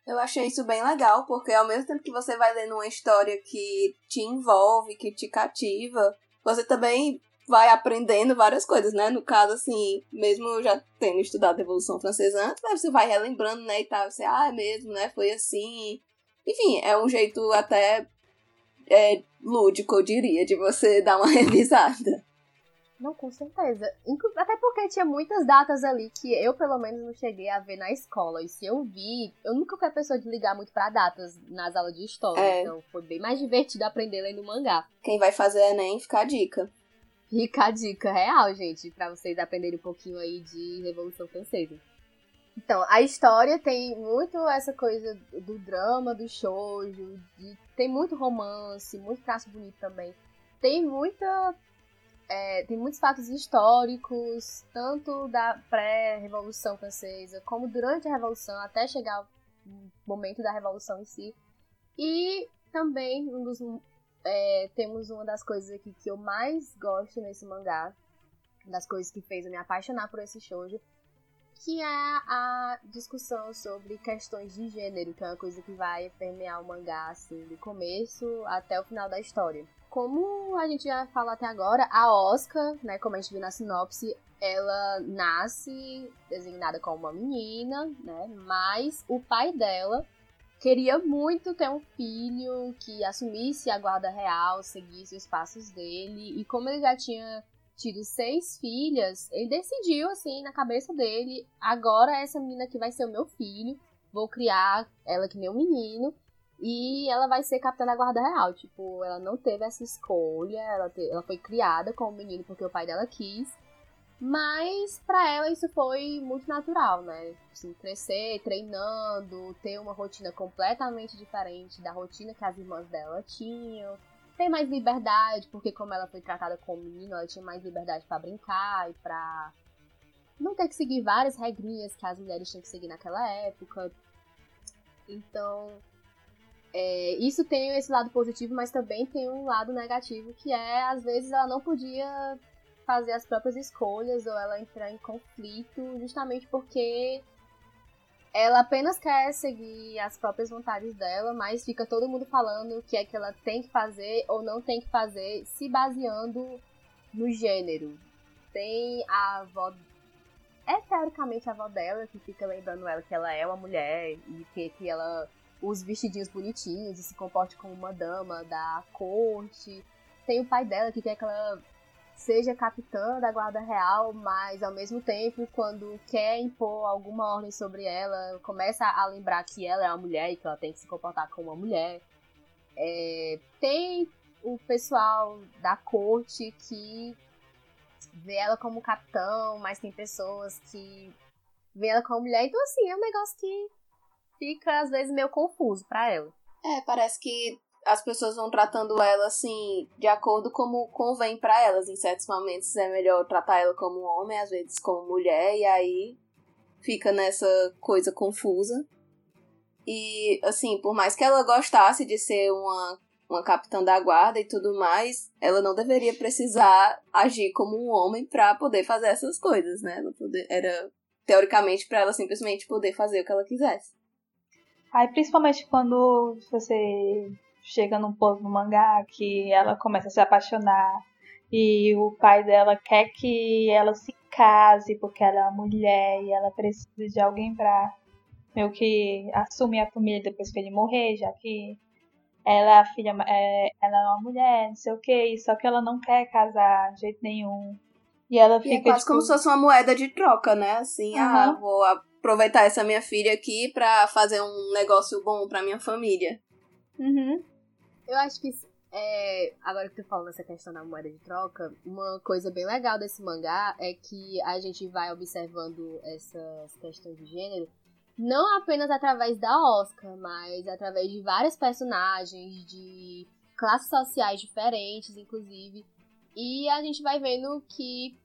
Speaker 4: Eu achei isso bem legal, porque ao mesmo tempo que você vai lendo uma história que te envolve, que te cativa, você também vai aprendendo várias coisas, né? No caso, assim, mesmo já tendo estudado a Revolução Francesa antes, você vai relembrando, né, e tal, você, ah, é mesmo, né, foi assim, enfim, é um jeito até é, lúdico, eu diria, de você dar uma revisada.
Speaker 2: Não, com certeza. Até porque tinha muitas datas ali que eu, pelo menos, não cheguei a ver na escola. E se eu vi, eu nunca fui a pessoa de ligar muito para datas nas aulas de história. É. Então foi bem mais divertido aprender lendo mangá.
Speaker 4: Quem vai fazer Enem, fica a dica.
Speaker 2: Fica a dica real, gente, para vocês aprenderem um pouquinho aí de Revolução Francesa. Então, a história tem muito essa coisa do drama, do shoujo, de, tem muito romance, muito traço bonito também. Tem muita é, tem muitos fatos históricos, tanto da pré-revolução francesa como durante a revolução, até chegar o momento da revolução em si. E também um dos, é, temos uma das coisas aqui que eu mais gosto nesse mangá, das coisas que fez eu me apaixonar por esse shoujo, que é a discussão sobre questões de gênero, que é uma coisa que vai permear o mangá, assim, do começo até o final da história. Como a gente já falou até agora, a Oscar, né, como a gente viu na sinopse, ela nasce designada como uma menina, né, mas o pai dela queria muito ter um filho que assumisse a guarda real, seguisse os passos dele, e como ele já tinha tido seis filhas, ele decidiu, assim, na cabeça dele, agora essa menina que vai ser o meu filho. vou criar ela que um menino e ela vai ser capitã da guarda real. Tipo, ela não teve essa escolha, ela, te, ela foi criada como menino porque o pai dela quis. Mas para ela isso foi muito natural, né? Assim, crescer, treinando, ter uma rotina completamente diferente da rotina que as irmãs dela tinham. Ter mais liberdade, porque como ela foi tratada como menino, ela tinha mais liberdade para brincar e pra não ter que seguir várias regrinhas que as mulheres tinham que seguir naquela época. Então, é, isso tem esse lado positivo, mas também tem um lado negativo, que é, às vezes, ela não podia fazer as próprias escolhas ou ela entrar em conflito justamente porque ela apenas quer seguir as próprias vontades dela, mas fica todo mundo falando o que é que ela tem que fazer ou não tem que fazer, se baseando no gênero. Tem a avó. É teoricamente a avó dela que fica lembrando ela que ela é uma mulher e que, que ela usa vestidinhos bonitinhos e se comporte como uma dama da corte. Tem o pai dela que quer que ela seja capitã da guarda real, mas ao mesmo tempo, quando quer impor alguma ordem sobre ela, começa a lembrar que ela é uma mulher e que ela tem que se comportar como uma mulher. É, tem o pessoal da corte que vê ela como capitão, mas tem pessoas que vê ela como mulher. Então, assim, é um negócio que fica às vezes meio confuso para ela.
Speaker 4: É, parece que as pessoas vão tratando ela assim, de acordo como convém para elas. Em certos momentos é melhor tratar ela como homem, às vezes como mulher, e aí fica nessa coisa confusa. E, assim, por mais que ela gostasse de ser uma, uma capitã da guarda e tudo mais, ela não deveria precisar agir como um homem para poder fazer essas coisas, né? Ela poder, era, teoricamente, para ela simplesmente poder fazer o que ela quisesse.
Speaker 3: Aí, principalmente quando você chega num ponto no mangá que ela começa a se apaixonar e o pai dela quer que ela se case porque ela é uma mulher e ela precisa de alguém pra meio que assumir a família depois que ele morrer, já que ela é a filha, é, ela é uma mulher, não sei o que, só que ela não quer casar de jeito nenhum. E ela fica.
Speaker 4: E é quase tipo... como se fosse uma moeda de troca, né? Assim, uhum. ah, vou aproveitar essa minha filha aqui pra fazer um negócio bom pra minha família.
Speaker 3: Uhum.
Speaker 2: Eu acho que, é, agora que tu falou nessa questão da moeda de troca, uma coisa bem legal desse mangá é que a gente vai observando essas questões de gênero não apenas através da Oscar, mas através de vários personagens, de classes sociais diferentes, inclusive. E a gente vai vendo que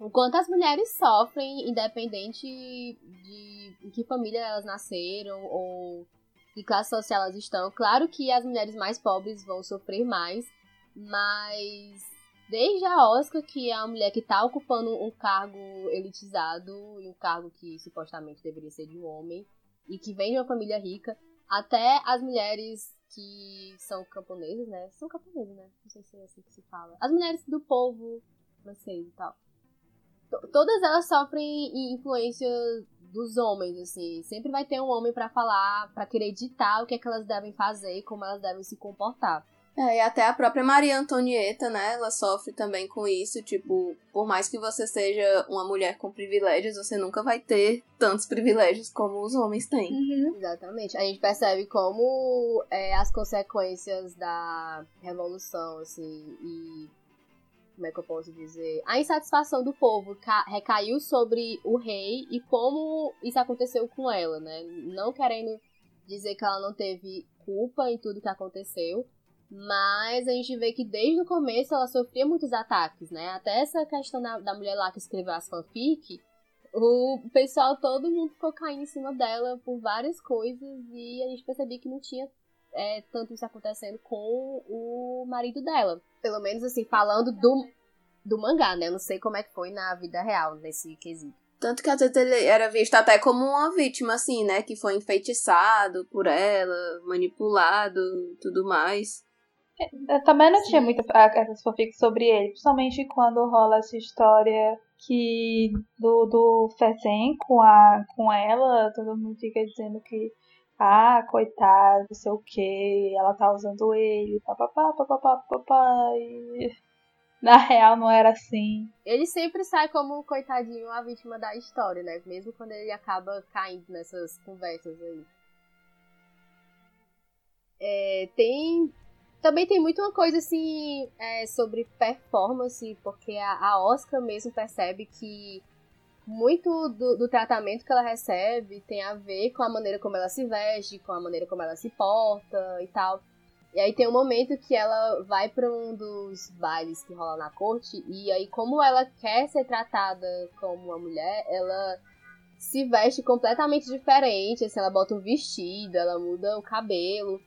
Speaker 2: o quanto as mulheres sofrem, independente de em que família elas nasceram ou que classe social elas estão. Claro que as mulheres mais pobres vão sofrer mais, mas desde a Oscar, que é a mulher que está ocupando um cargo elitizado e um cargo que supostamente deveria ser de um homem e que vem de uma família rica, até as mulheres que são camponesas, né? São camponesas, né? Não sei se é assim que se fala. As mulheres do povo francês e tal. Todas elas sofrem influência dos homens, assim. Sempre vai ter um homem para falar, para querer ditar o que é que elas devem fazer e como elas devem se comportar.
Speaker 4: É, e até a própria Maria Antonieta, né, ela sofre também com isso, tipo, por mais que você seja uma mulher com privilégios, você nunca vai ter tantos privilégios como os homens têm.
Speaker 2: Uhum. Exatamente. A gente percebe como é, as consequências da revolução, assim, e como é que eu posso dizer? A insatisfação do povo recaiu sobre o rei e como isso aconteceu com ela, né? Não querendo dizer que ela não teve culpa em tudo que aconteceu, mas a gente vê que desde o começo ela sofria muitos ataques, né? Até essa questão da, da mulher lá que escreveu as fanfic, o pessoal, todo mundo ficou caindo em cima dela por várias coisas e a gente percebia que não tinha é, tanto isso acontecendo com o marido dela. Pelo menos assim, falando do, do mangá, né? Eu não sei como é que foi na vida real nesse quesito.
Speaker 4: Tanto que às vezes ele era visto até como uma vítima, assim, né? Que foi enfeitiçado por ela, manipulado tudo mais.
Speaker 3: Eu também não Sim. tinha muita essas fanfics sobre ele, principalmente quando rola essa história que do, do Fezen com, a, com ela, todo mundo fica dizendo que ah, coitado, não sei o que, ela tá usando ele, papapá, papapá, papapá, e... Na real, não era assim.
Speaker 2: Ele sempre sai como coitadinho a vítima da história, né? Mesmo quando ele acaba caindo nessas conversas aí. É, tem. Também tem muito uma coisa assim é, sobre performance, porque a, a Oscar mesmo percebe que muito do, do, tratamento que ela recebe tem a ver com a maneira como ela se veste, com a maneira como ela se porta e tal. E aí tem um momento que ela vai para um dos bailes que rola na corte, e aí, como ela quer ser tratada como uma mulher, ela se veste completamente diferente. Assim, ela bota um vestido, ela muda o cabelo.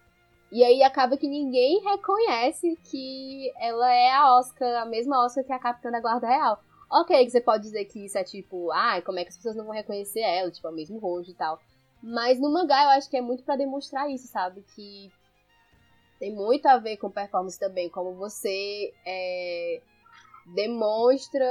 Speaker 2: E aí acaba que ninguém reconhece que ela é a Oscar, a mesma Oscar que a Capitã da Guarda Real. Ok, que você pode dizer que isso é tipo, ah, como é que as pessoas não vão reconhecer ela, tipo, é o mesmo rosto e tal. Mas no mangá eu acho que é muito para demonstrar isso, sabe? Que tem muito a ver com performance também, como você é, demonstra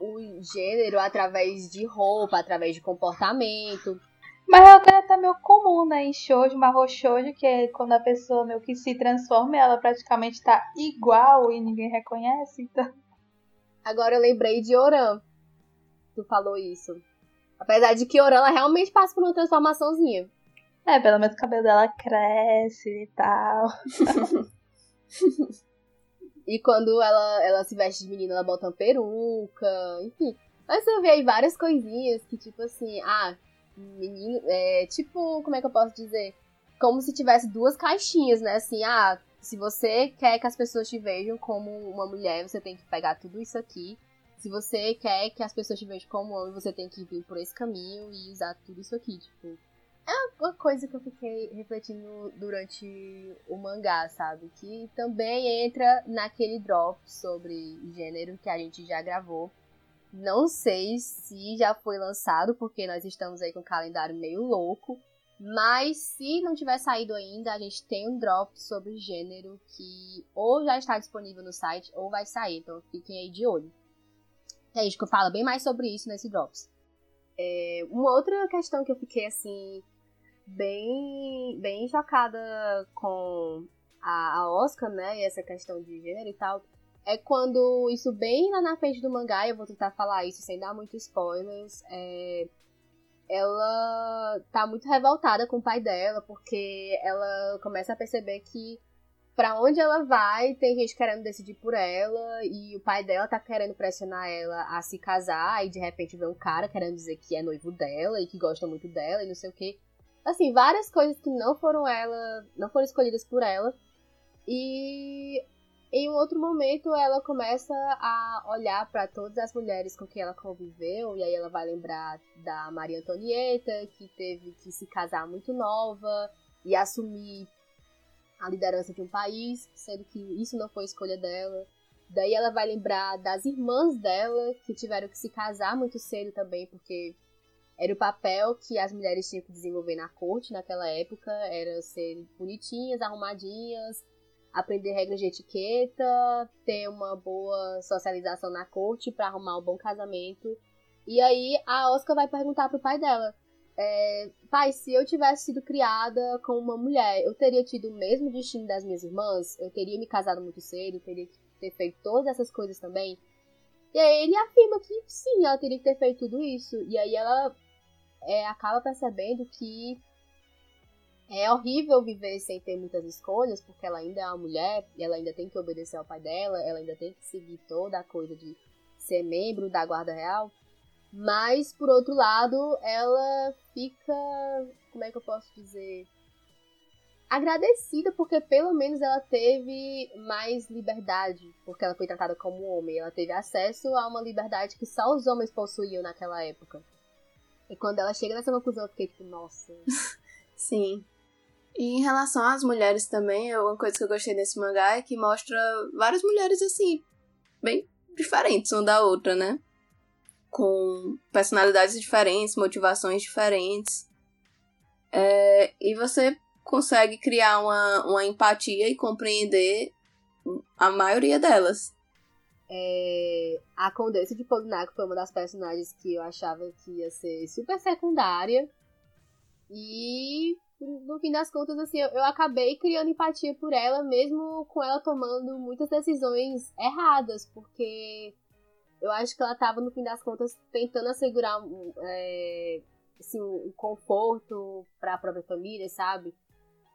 Speaker 2: o gênero através de roupa, através de comportamento.
Speaker 3: Mas é até tá meio comum, né, em shoujo, marro shoujo, que é quando a pessoa meio que se transforma, ela praticamente tá igual e ninguém reconhece, então...
Speaker 2: Agora eu lembrei de Oran. Tu falou isso. Apesar de que Oran ela realmente passa por uma transformaçãozinha.
Speaker 3: É, pelo menos o cabelo dela cresce e tal.
Speaker 2: e quando ela, ela se veste de menina, ela bota uma peruca, enfim. Mas você vê aí várias coisinhas que, tipo assim, ah, menino. É, tipo, como é que eu posso dizer? Como se tivesse duas caixinhas, né? Assim, ah, se você quer que as pessoas te vejam como uma mulher, você tem que pegar tudo isso aqui. Se você quer que as pessoas te vejam como homem, você tem que vir por esse caminho e usar tudo isso aqui, tipo. É uma coisa que eu fiquei refletindo durante o mangá, sabe? Que também entra naquele drop sobre gênero que a gente já gravou. Não sei se já foi lançado, porque nós estamos aí com um calendário meio louco. Mas se não tiver saído ainda, a gente tem um drop sobre gênero que ou já está disponível no site ou vai sair. Então fiquem aí de olho. A gente fala bem mais sobre isso nesse drops. É, uma outra questão que eu fiquei assim bem, bem chocada com a, a Oscar, né? E essa questão de gênero e tal. É quando isso bem lá na frente do mangá, eu vou tentar falar isso sem dar muitos spoilers. É, ela tá muito revoltada com o pai dela, porque ela começa a perceber que para onde ela vai, tem gente querendo decidir por ela, e o pai dela tá querendo pressionar ela a se casar, e de repente vê um cara querendo dizer que é noivo dela e que gosta muito dela e não sei o que assim, várias coisas que não foram ela, não foram escolhidas por ela. E em um outro momento ela começa a olhar para todas as mulheres com quem ela conviveu, e aí ela vai lembrar da Maria Antonieta, que teve que se casar muito nova e assumir a liderança de um país, sendo que isso não foi escolha dela. Daí ela vai lembrar das irmãs dela, que tiveram que se casar muito cedo também, porque era o papel que as mulheres tinham que desenvolver na corte naquela época, era ser bonitinhas, arrumadinhas, aprender regras de etiqueta, ter uma boa socialização na corte para arrumar um bom casamento. E aí a Oscar vai perguntar pro pai dela: é, pai, se eu tivesse sido criada como uma mulher, eu teria tido o mesmo destino das minhas irmãs? Eu teria me casado muito cedo? Teria que ter feito todas essas coisas também? E aí ele afirma que sim, ela teria que ter feito tudo isso. E aí ela é, acaba percebendo que é horrível viver sem ter muitas escolhas, porque ela ainda é uma mulher ela ainda tem que obedecer ao pai dela, ela ainda tem que seguir toda a coisa de ser membro da Guarda Real. Mas, por outro lado, ela fica. Como é que eu posso dizer? Agradecida porque pelo menos ela teve mais liberdade, porque ela foi tratada como homem. Ela teve acesso a uma liberdade que só os homens possuíam naquela época. E quando ela chega nessa conclusão, eu fiquei tipo, nossa.
Speaker 4: Sim. E em relação às mulheres também, uma coisa que eu gostei desse mangá é que mostra várias mulheres assim, bem diferentes uma da outra, né? Com personalidades diferentes, motivações diferentes. É, e você consegue criar uma, uma empatia e compreender a maioria delas.
Speaker 2: É, a Condessa de Polinaco foi uma das personagens que eu achava que ia ser super secundária. E no fim das contas, assim, eu, eu acabei criando empatia por ela, mesmo com ela tomando muitas decisões erradas, porque eu acho que ela estava, no fim das contas, tentando assegurar é, assim, um conforto para a própria família, sabe?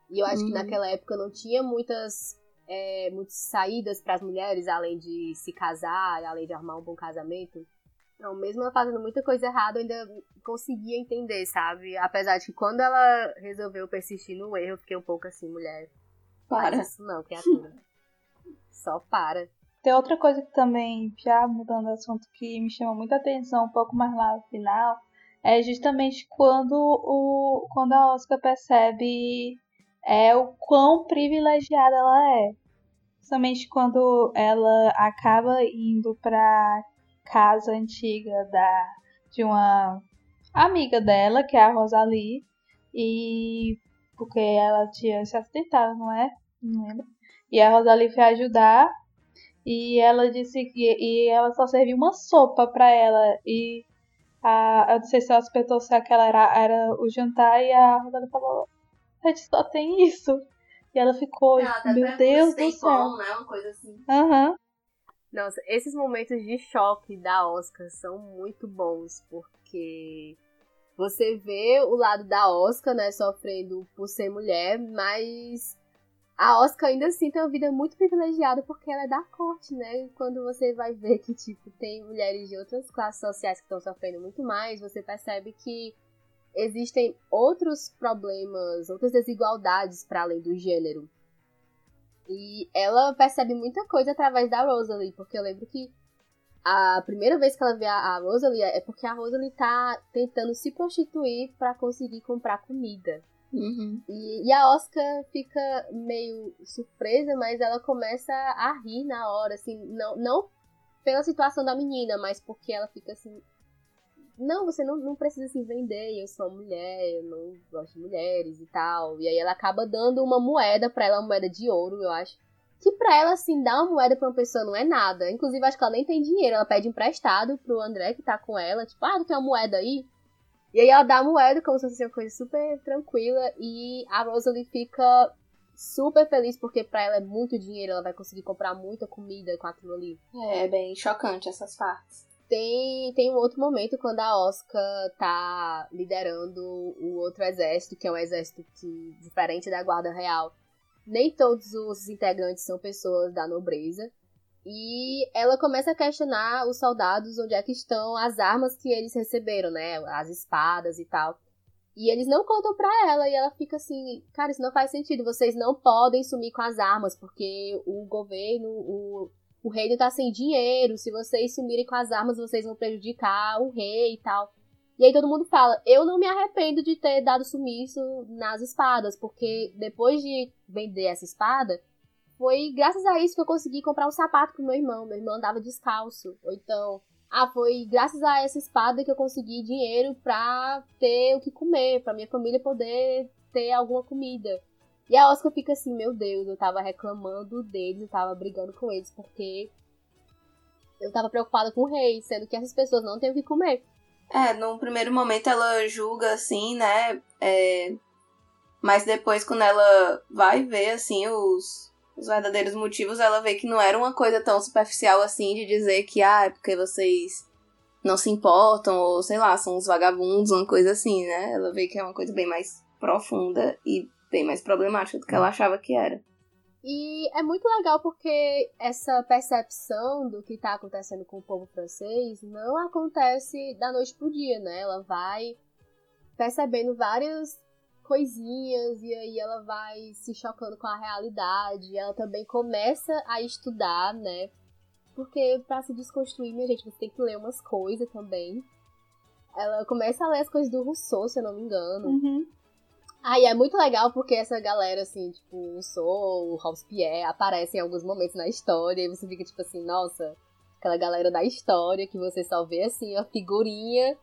Speaker 2: E eu acho uhum. que naquela época não tinha muitas, é, muitas saídas para as mulheres, além de se casar, além de arrumar um bom casamento. Então, mesmo ela fazendo muita coisa errada, eu ainda conseguia entender, sabe? Apesar de que quando ela resolveu persistir no erro, eu fiquei um pouco assim, mulher. Para. Isso não, criatura. Só para.
Speaker 3: Tem outra coisa que também, já mudando de assunto, que me chama muita atenção um pouco mais lá no final, é justamente quando, o, quando a Oscar percebe é, o quão privilegiada ela é. Somente quando ela acaba indo pra casa antiga da, de uma amiga dela, que é a Rosalie, e porque ela tinha se acidentado, não é? Não lembro. E a Rosalie foi ajudar e ela disse que e ela só serviu uma sopa para ela e a, eu não sei se ela se aquela era, era o jantar e a Rosalie falou, a gente só tem isso. E ela ficou, ela meu Deus do céu. Pão,
Speaker 4: né? Uma coisa assim.
Speaker 3: Aham. Uhum.
Speaker 2: Nossa, esses momentos de choque da Oscar são muito bons, porque você vê o lado da Oscar, né, sofrendo por ser mulher, mas a Oscar ainda assim tem uma vida muito privilegiada porque ela é da corte, né? Quando você vai ver que, tipo, tem mulheres de outras classes sociais que estão sofrendo muito mais, você percebe que existem outros problemas, outras desigualdades para além do gênero. E ela percebe muita coisa através da Rosalie, porque eu lembro que a primeira vez que ela vê a, Rosalie é porque a Rosalie tá tentando se prostituir para conseguir comprar comida.
Speaker 4: Uhum.
Speaker 2: E, e, a Oscar fica meio surpresa, mas ela começa a rir na hora, assim, não, não pela situação da menina, mas porque ela fica assim. Não, você não, não precisa se vender, eu sou mulher, eu não gosto de mulheres e tal. E aí ela acaba dando uma moeda pra ela, uma moeda de ouro, eu acho. Que pra ela, assim, dar uma moeda pra uma pessoa não é nada. Inclusive, acho que ela nem tem dinheiro. Ela pede emprestado pro André, que tá com ela. Tipo, ah, tu tem uma moeda aí? E aí ela dá a moeda como se fosse uma coisa super tranquila. E a Rosalie fica super feliz porque pra ela é muito dinheiro, ela vai conseguir comprar muita comida com aquilo ali.
Speaker 4: É, bem chocante essas partes.
Speaker 2: Tem, tem um outro momento quando a Oscar tá liderando o outro exército, que é um exército que, diferente da Guarda Real, nem todos os integrantes são pessoas da nobreza. E ela começa a questionar os soldados onde é que estão as armas que eles receberam, né? As espadas e tal. E eles não contam pra ela, e ela fica assim, cara, isso não faz sentido, vocês não podem sumir com as armas, porque o governo, o, o reino tá sem dinheiro, se vocês sumirem com as armas, vocês vão prejudicar o rei e tal. E aí todo mundo fala, eu não me arrependo de ter dado sumiço nas espadas, porque depois de vender essa espada, foi graças a isso que eu consegui comprar um sapato pro meu irmão. Meu irmão andava descalço. Ou então, ah, foi graças a essa espada que eu consegui dinheiro pra ter o que comer, pra minha família poder ter alguma comida. E a Oscar fica assim, meu Deus, eu tava reclamando deles, eu tava brigando com eles, porque eu tava preocupada com o rei, sendo que essas pessoas não têm o que comer.
Speaker 4: É, num primeiro momento ela julga assim, né? É... Mas depois, quando ela vai ver, assim, os, os verdadeiros motivos, ela vê que não era uma coisa tão superficial assim de dizer que, ah, é porque vocês não se importam, ou sei lá, são uns vagabundos, uma coisa assim, né? Ela vê que é uma coisa bem mais profunda e bem mais problemática do que ela achava que era.
Speaker 2: E é muito legal porque essa percepção do que está acontecendo com o povo francês não acontece da noite pro dia, né? Ela vai percebendo várias coisinhas e aí ela vai se chocando com a realidade. Ela também começa a estudar, né? Porque para se desconstruir, minha gente, você tem que ler umas coisas também. Ela começa a ler as coisas do Rousseau, se eu não me engano.
Speaker 3: Uhum.
Speaker 2: Aí é muito legal porque essa galera, assim, tipo, o Rousseau, o Robespierre, aparecem em alguns momentos na história e você fica tipo assim, nossa, aquela galera da história que você só vê assim, a figurinha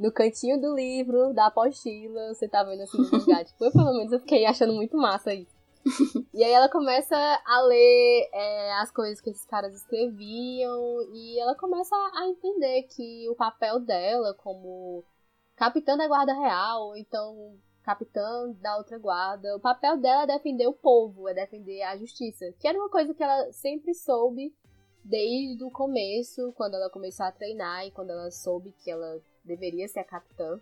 Speaker 2: no cantinho do livro, da apostila, você tá vendo assim no lugar. tipo, eu pelo menos eu fiquei achando muito massa isso. e aí ela começa a ler é, as coisas que esses caras escreviam e ela começa a entender que o papel dela como capitã da guarda real, então capitã da outra guarda. O papel dela é defender o povo, é defender a justiça, que era uma coisa que ela sempre soube desde o começo, quando ela começou a treinar e quando ela soube que ela deveria ser a capitã.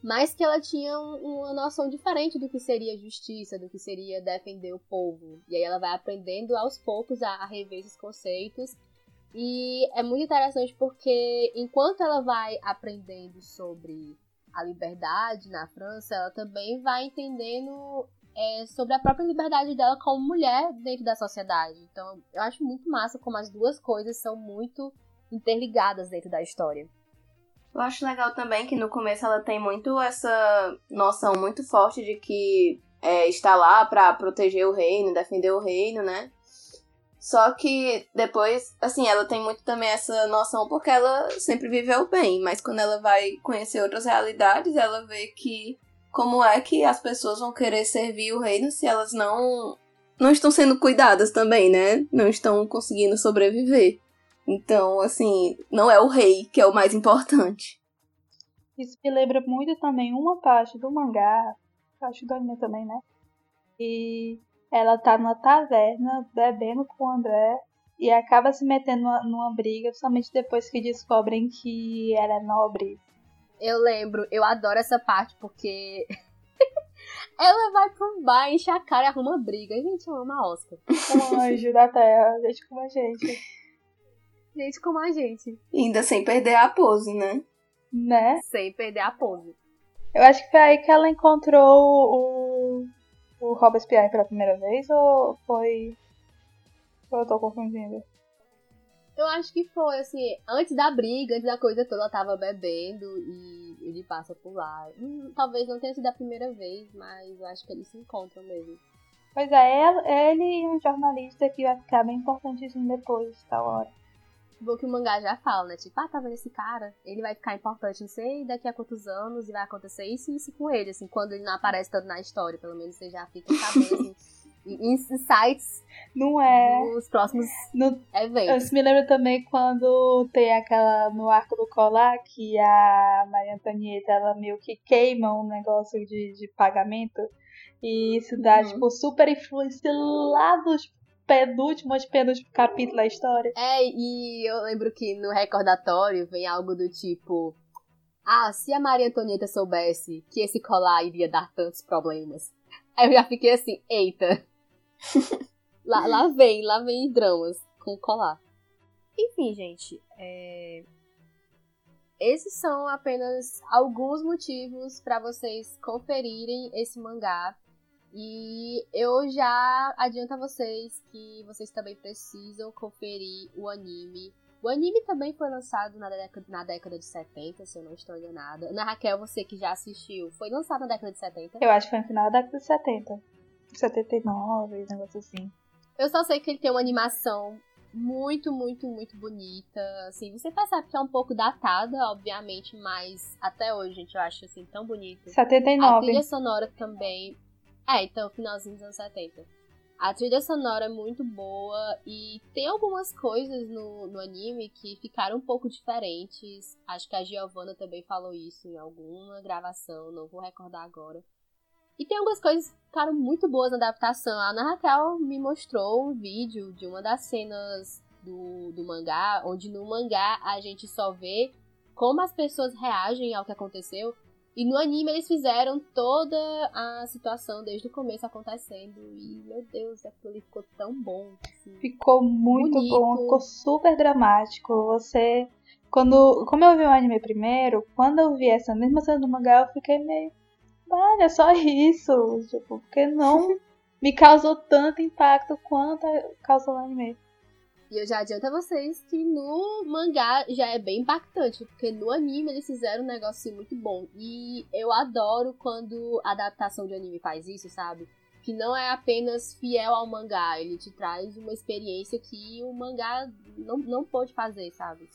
Speaker 2: Mas que ela tinha uma noção diferente do que seria justiça, do que seria defender o povo. E aí ela vai aprendendo aos poucos a, rever esses conceitos. E é muito interessante porque enquanto ela vai aprendendo sobre a liberdade na França, ela também vai entendendo é, sobre a própria liberdade dela como mulher dentro da sociedade. Então, eu acho muito massa como as duas coisas são muito interligadas dentro da história.
Speaker 4: Eu acho legal também que no começo ela tem muito essa noção muito forte de que é, está lá para proteger o reino, defender o reino, né? Só que depois, assim, ela tem muito também essa noção porque ela sempre viveu bem, mas quando ela vai conhecer outras realidades, ela vê que como é que as pessoas vão querer servir o reino se elas não não estão sendo cuidadas também, né? Não estão conseguindo sobreviver. Então, assim, não é o rei que é o mais importante.
Speaker 3: Isso me lembra muito também uma parte do mangá, acho do anime também, né? E ela tá numa taverna bebendo com o André e acaba se metendo numa, numa briga, somente depois que descobrem que ela é nobre.
Speaker 2: Eu lembro, eu adoro essa parte porque ela vai pro bar, enche a cara e arruma briga. Gente, eu amo a Oscar.
Speaker 3: Um anjo da terra, gente como a gente.
Speaker 2: Gente como a gente.
Speaker 4: E ainda sem perder a pose, né?
Speaker 3: Né?
Speaker 2: Sem perder a pose.
Speaker 3: Eu acho que foi aí que ela encontrou o o Robespierre pela primeira vez ou foi. Ou eu tô confundindo?
Speaker 2: Eu acho que foi, assim, antes da briga, antes da coisa toda, ela tava bebendo e ele passa por lá. Hum, talvez não tenha sido a primeira vez, mas eu acho que eles se encontram mesmo.
Speaker 3: Pois é, ele e um jornalista que vai ficar bem importantezinho depois, tal hora.
Speaker 2: Bom que o mangá já fala, né? Tipo, ah, tá vendo esse cara? Ele vai ficar importante, não sei, daqui a quantos anos, e vai acontecer isso e isso com ele, assim, quando ele não aparece tanto na história, pelo menos você já fica sabendo, assim, insights
Speaker 3: não é
Speaker 2: nos próximos
Speaker 3: no,
Speaker 2: eventos.
Speaker 3: Isso me lembra também quando tem aquela no arco do colar que a Maria Antonieta ela meio que queima um negócio de, de pagamento e isso dá uhum. tipo super influência lá dos penúltimo penúltimo capítulo da história.
Speaker 2: É, e eu lembro que no recordatório vem algo do tipo. Ah, se a Maria Antonieta soubesse que esse colar iria dar tantos problemas. Aí eu já fiquei assim, eita. lá, lá vem, lá vem dramas com colar. Enfim, gente, é... esses são apenas alguns motivos para vocês conferirem esse mangá e eu já adianto a vocês que vocês também precisam conferir o anime. O anime também foi lançado na década, na década de 70, se eu não estou enganada. Ana Raquel, você que já assistiu, foi lançado na década de 70?
Speaker 3: Eu acho que foi no final da década de 70. 79, negócio assim.
Speaker 2: Eu só sei que ele tem uma animação muito, muito, muito bonita. Assim, você percebe que é um pouco datada, obviamente, mas até hoje, gente, eu acho assim tão bonito.
Speaker 3: 79.
Speaker 2: A trilha sonora também é, então, finalzinho dos anos 70. A trilha sonora é muito boa e tem algumas coisas no, no anime que ficaram um pouco diferentes. Acho que a Giovanna também falou isso em alguma gravação, não vou recordar agora. E tem algumas coisas que ficaram muito boas na adaptação. A Ana Raquel me mostrou um vídeo de uma das cenas do, do mangá, onde no mangá a gente só vê como as pessoas reagem ao que aconteceu. E no anime eles fizeram toda a situação desde o começo acontecendo. E, meu Deus, aquilo ali ficou tão bom. Assim,
Speaker 3: ficou muito bonito. bom, ficou super dramático. Você. Quando. Como eu vi o anime primeiro, quando eu vi essa mesma cena do mangá, eu fiquei meio. Olha, só isso. Tipo, porque não me causou tanto impacto quanto causou o anime.
Speaker 2: E eu já adianto a vocês que no mangá já é bem impactante, porque no anime eles fizeram um negócio muito bom. E eu adoro quando a adaptação de anime faz isso, sabe? Que não é apenas fiel ao mangá, ele te traz uma experiência que o mangá não, não pôde fazer, sabe?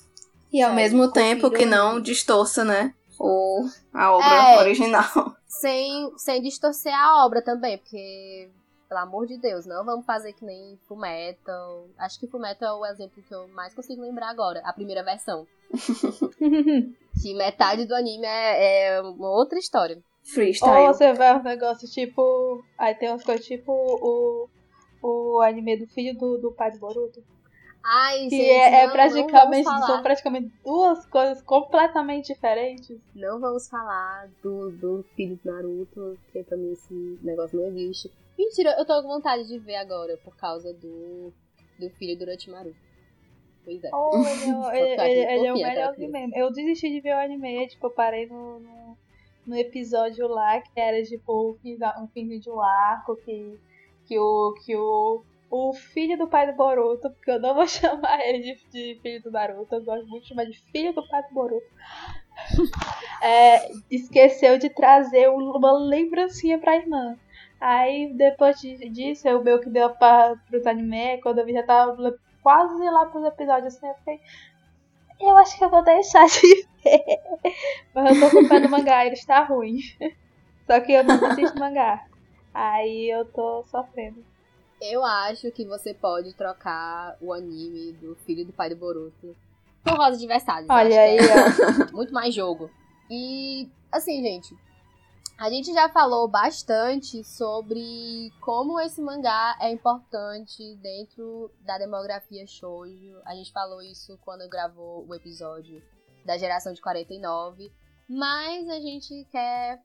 Speaker 4: E ao mesmo tempo que não distorça, né? O, a obra é, original.
Speaker 2: Sem, sem distorcer a obra também, porque pelo amor de Deus, não vamos fazer que nem Fullmetal. Acho que Fullmetal é o exemplo que eu mais consigo lembrar agora, a primeira versão. que metade do anime é, é uma outra história.
Speaker 4: freestyle.
Speaker 3: Ou você vai um negócio tipo. Aí tem umas coisas tipo o, o anime do filho do, do pai do Boruto.
Speaker 2: Ai,
Speaker 3: Que
Speaker 2: gente,
Speaker 3: é, é
Speaker 2: não,
Speaker 3: praticamente. são praticamente duas coisas completamente diferentes.
Speaker 2: não vamos falar do, do filho do Naruto, porque pra mim esse negócio não existe. Mentira, eu tô com vontade de ver agora por causa do, do filho do Orochimaru. Pois é.
Speaker 3: Oh, ele, é- ele,
Speaker 2: acho
Speaker 3: ele, é o
Speaker 2: aquela
Speaker 3: melhor mesmo. Eu desisti de ver o anime, tipo, eu parei no, no, no episódio lá, que era tipo um um fim de um arco, que, que, o, que o, o filho do pai do Boruto, porque eu não vou chamar ele de, de filho do Naruto, eu gosto muito de chamar de filho do pai do Boruto. É, esqueceu de trazer uma lembrancinha pra irmã. Aí depois de- disso, eu meio que deu pra, pros anime, quando eu vi já tava quase lá pros episódios assim, eu fiquei. Eu acho que eu vou deixar de ver. Mas eu tô com o pé no mangá, ele está ruim. Só que eu não assisto mangá. Aí eu tô sofrendo.
Speaker 2: Eu acho que você pode trocar o anime do filho do pai do Boruto por Rosa de Versalhes.
Speaker 3: Olha
Speaker 2: que
Speaker 3: aí,
Speaker 2: é
Speaker 3: ó.
Speaker 2: muito mais jogo. E, assim, gente, a gente já falou bastante sobre como esse mangá é importante dentro da demografia shoujo. A gente falou isso quando gravou o episódio da geração de 49. Mas a gente quer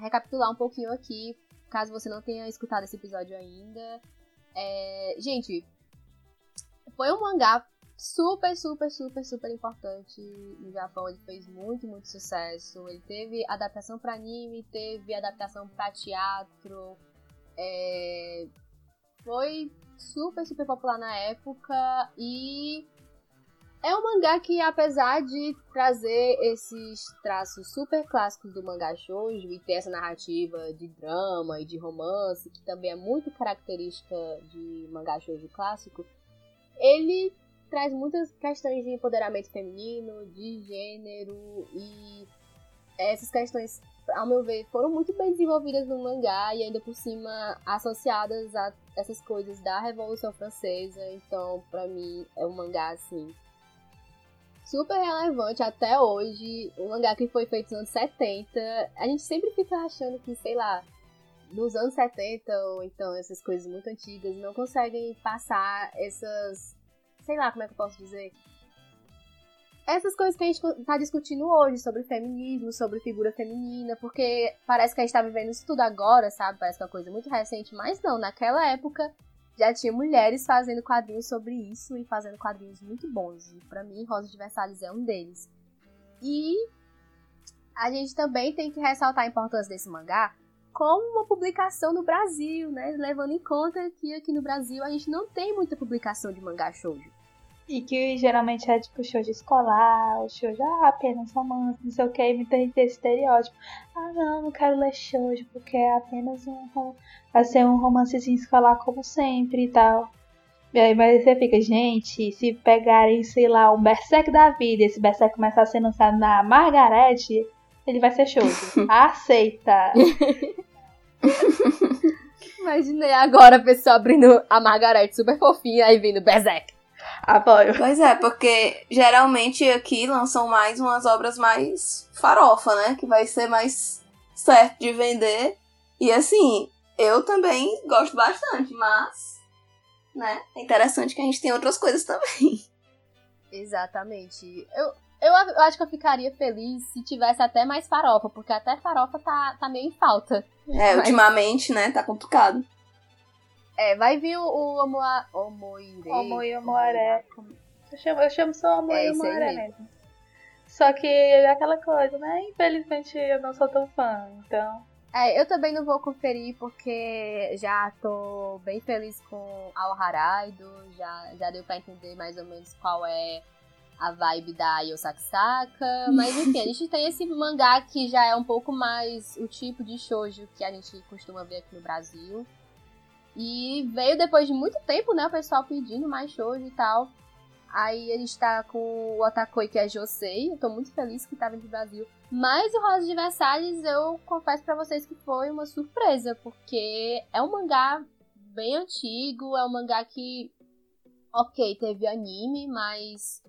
Speaker 2: recapitular um pouquinho aqui, caso você não tenha escutado esse episódio ainda. É, gente, foi um mangá super, super, super, super importante no Japão. Ele fez muito, muito sucesso. Ele teve adaptação para anime, teve adaptação para teatro. É, Foi super, super popular na época e é um mangá que, apesar de trazer esses traços super clássicos do mangá shoujo e ter essa narrativa de drama e de romance, que também é muito característica de mangá shoujo clássico, ele traz muitas questões de empoderamento feminino, de gênero e essas questões, ao meu ver, foram muito bem desenvolvidas no mangá e ainda por cima associadas a essas coisas da Revolução Francesa. Então, pra mim, é um mangá assim super relevante até hoje. Um mangá que foi feito nos anos 70. A gente sempre fica achando que, sei lá, nos anos 70 ou então essas coisas muito antigas não conseguem passar essas. Sei lá como é que eu posso dizer. Essas coisas que a gente tá discutindo hoje sobre feminismo, sobre figura feminina, porque parece que a gente tá vivendo isso tudo agora, sabe? Parece que é uma coisa muito recente, mas não, naquela época já tinha mulheres fazendo quadrinhos sobre isso e fazendo quadrinhos muito bons. E pra mim, Rosa de Versalhes é um deles. E a gente também tem que ressaltar a importância desse mangá como uma publicação no Brasil, né? Levando em conta que aqui no Brasil a gente não tem muita publicação de mangá shoujo.
Speaker 3: E que geralmente é tipo shoujo escolar, ou shoujo, ah, apenas romance, não sei o que, e muita gente tem esse estereótipo. Ah, não, não quero ler shoujo, porque é apenas um. Vai ser um romancezinho escolar como sempre e tal. Aí, mas você fica, gente, se pegarem, sei lá, um Berserk da vida, esse Berserk começar a ser lançado na Margarete, ele vai ser shoujo. Aceita!
Speaker 2: Imaginei agora a pessoa abrindo a Margarete super fofinha e vindo Berserk.
Speaker 3: Apoio.
Speaker 4: Pois é, porque geralmente aqui lançam mais umas obras mais farofa, né? Que vai ser mais certo de vender. E assim, eu também gosto bastante, mas, né? É interessante que a gente tem outras coisas também.
Speaker 2: Exatamente. Eu, eu, eu acho que eu ficaria feliz se tivesse até mais farofa, porque até farofa tá, tá meio em falta.
Speaker 4: É,
Speaker 2: Mas-
Speaker 4: ultimamente, né? Tá complicado.
Speaker 2: É, vai vir o, o Omoa, Omoire.
Speaker 3: Omo e Omoaré. Eu chamo, eu chamo só
Speaker 2: É
Speaker 3: e
Speaker 2: isso aí
Speaker 3: Omoaré
Speaker 2: mesmo.
Speaker 3: mesmo. Só que é aquela coisa, né? Infelizmente eu não sou tão fã, então.
Speaker 2: É, eu também não vou conferir porque já tô bem feliz com Ao Haraido, já, já deu pra entender mais ou menos qual é a vibe da Yosakisaka, mas enfim, a gente tem esse mangá que já é um pouco mais o tipo de shoujo que a gente costuma ver aqui no Brasil. E veio depois de muito tempo, né, o pessoal pedindo mais shoujo e tal. Aí a gente tá com o Otakoi, que é Josei. Eu tô muito feliz que tá vindo do Brasil. Mas o Rosa de Versalhes, eu confesso pra vocês que foi uma surpresa, porque é um mangá bem antigo, é um mangá que, ok, teve anime, mas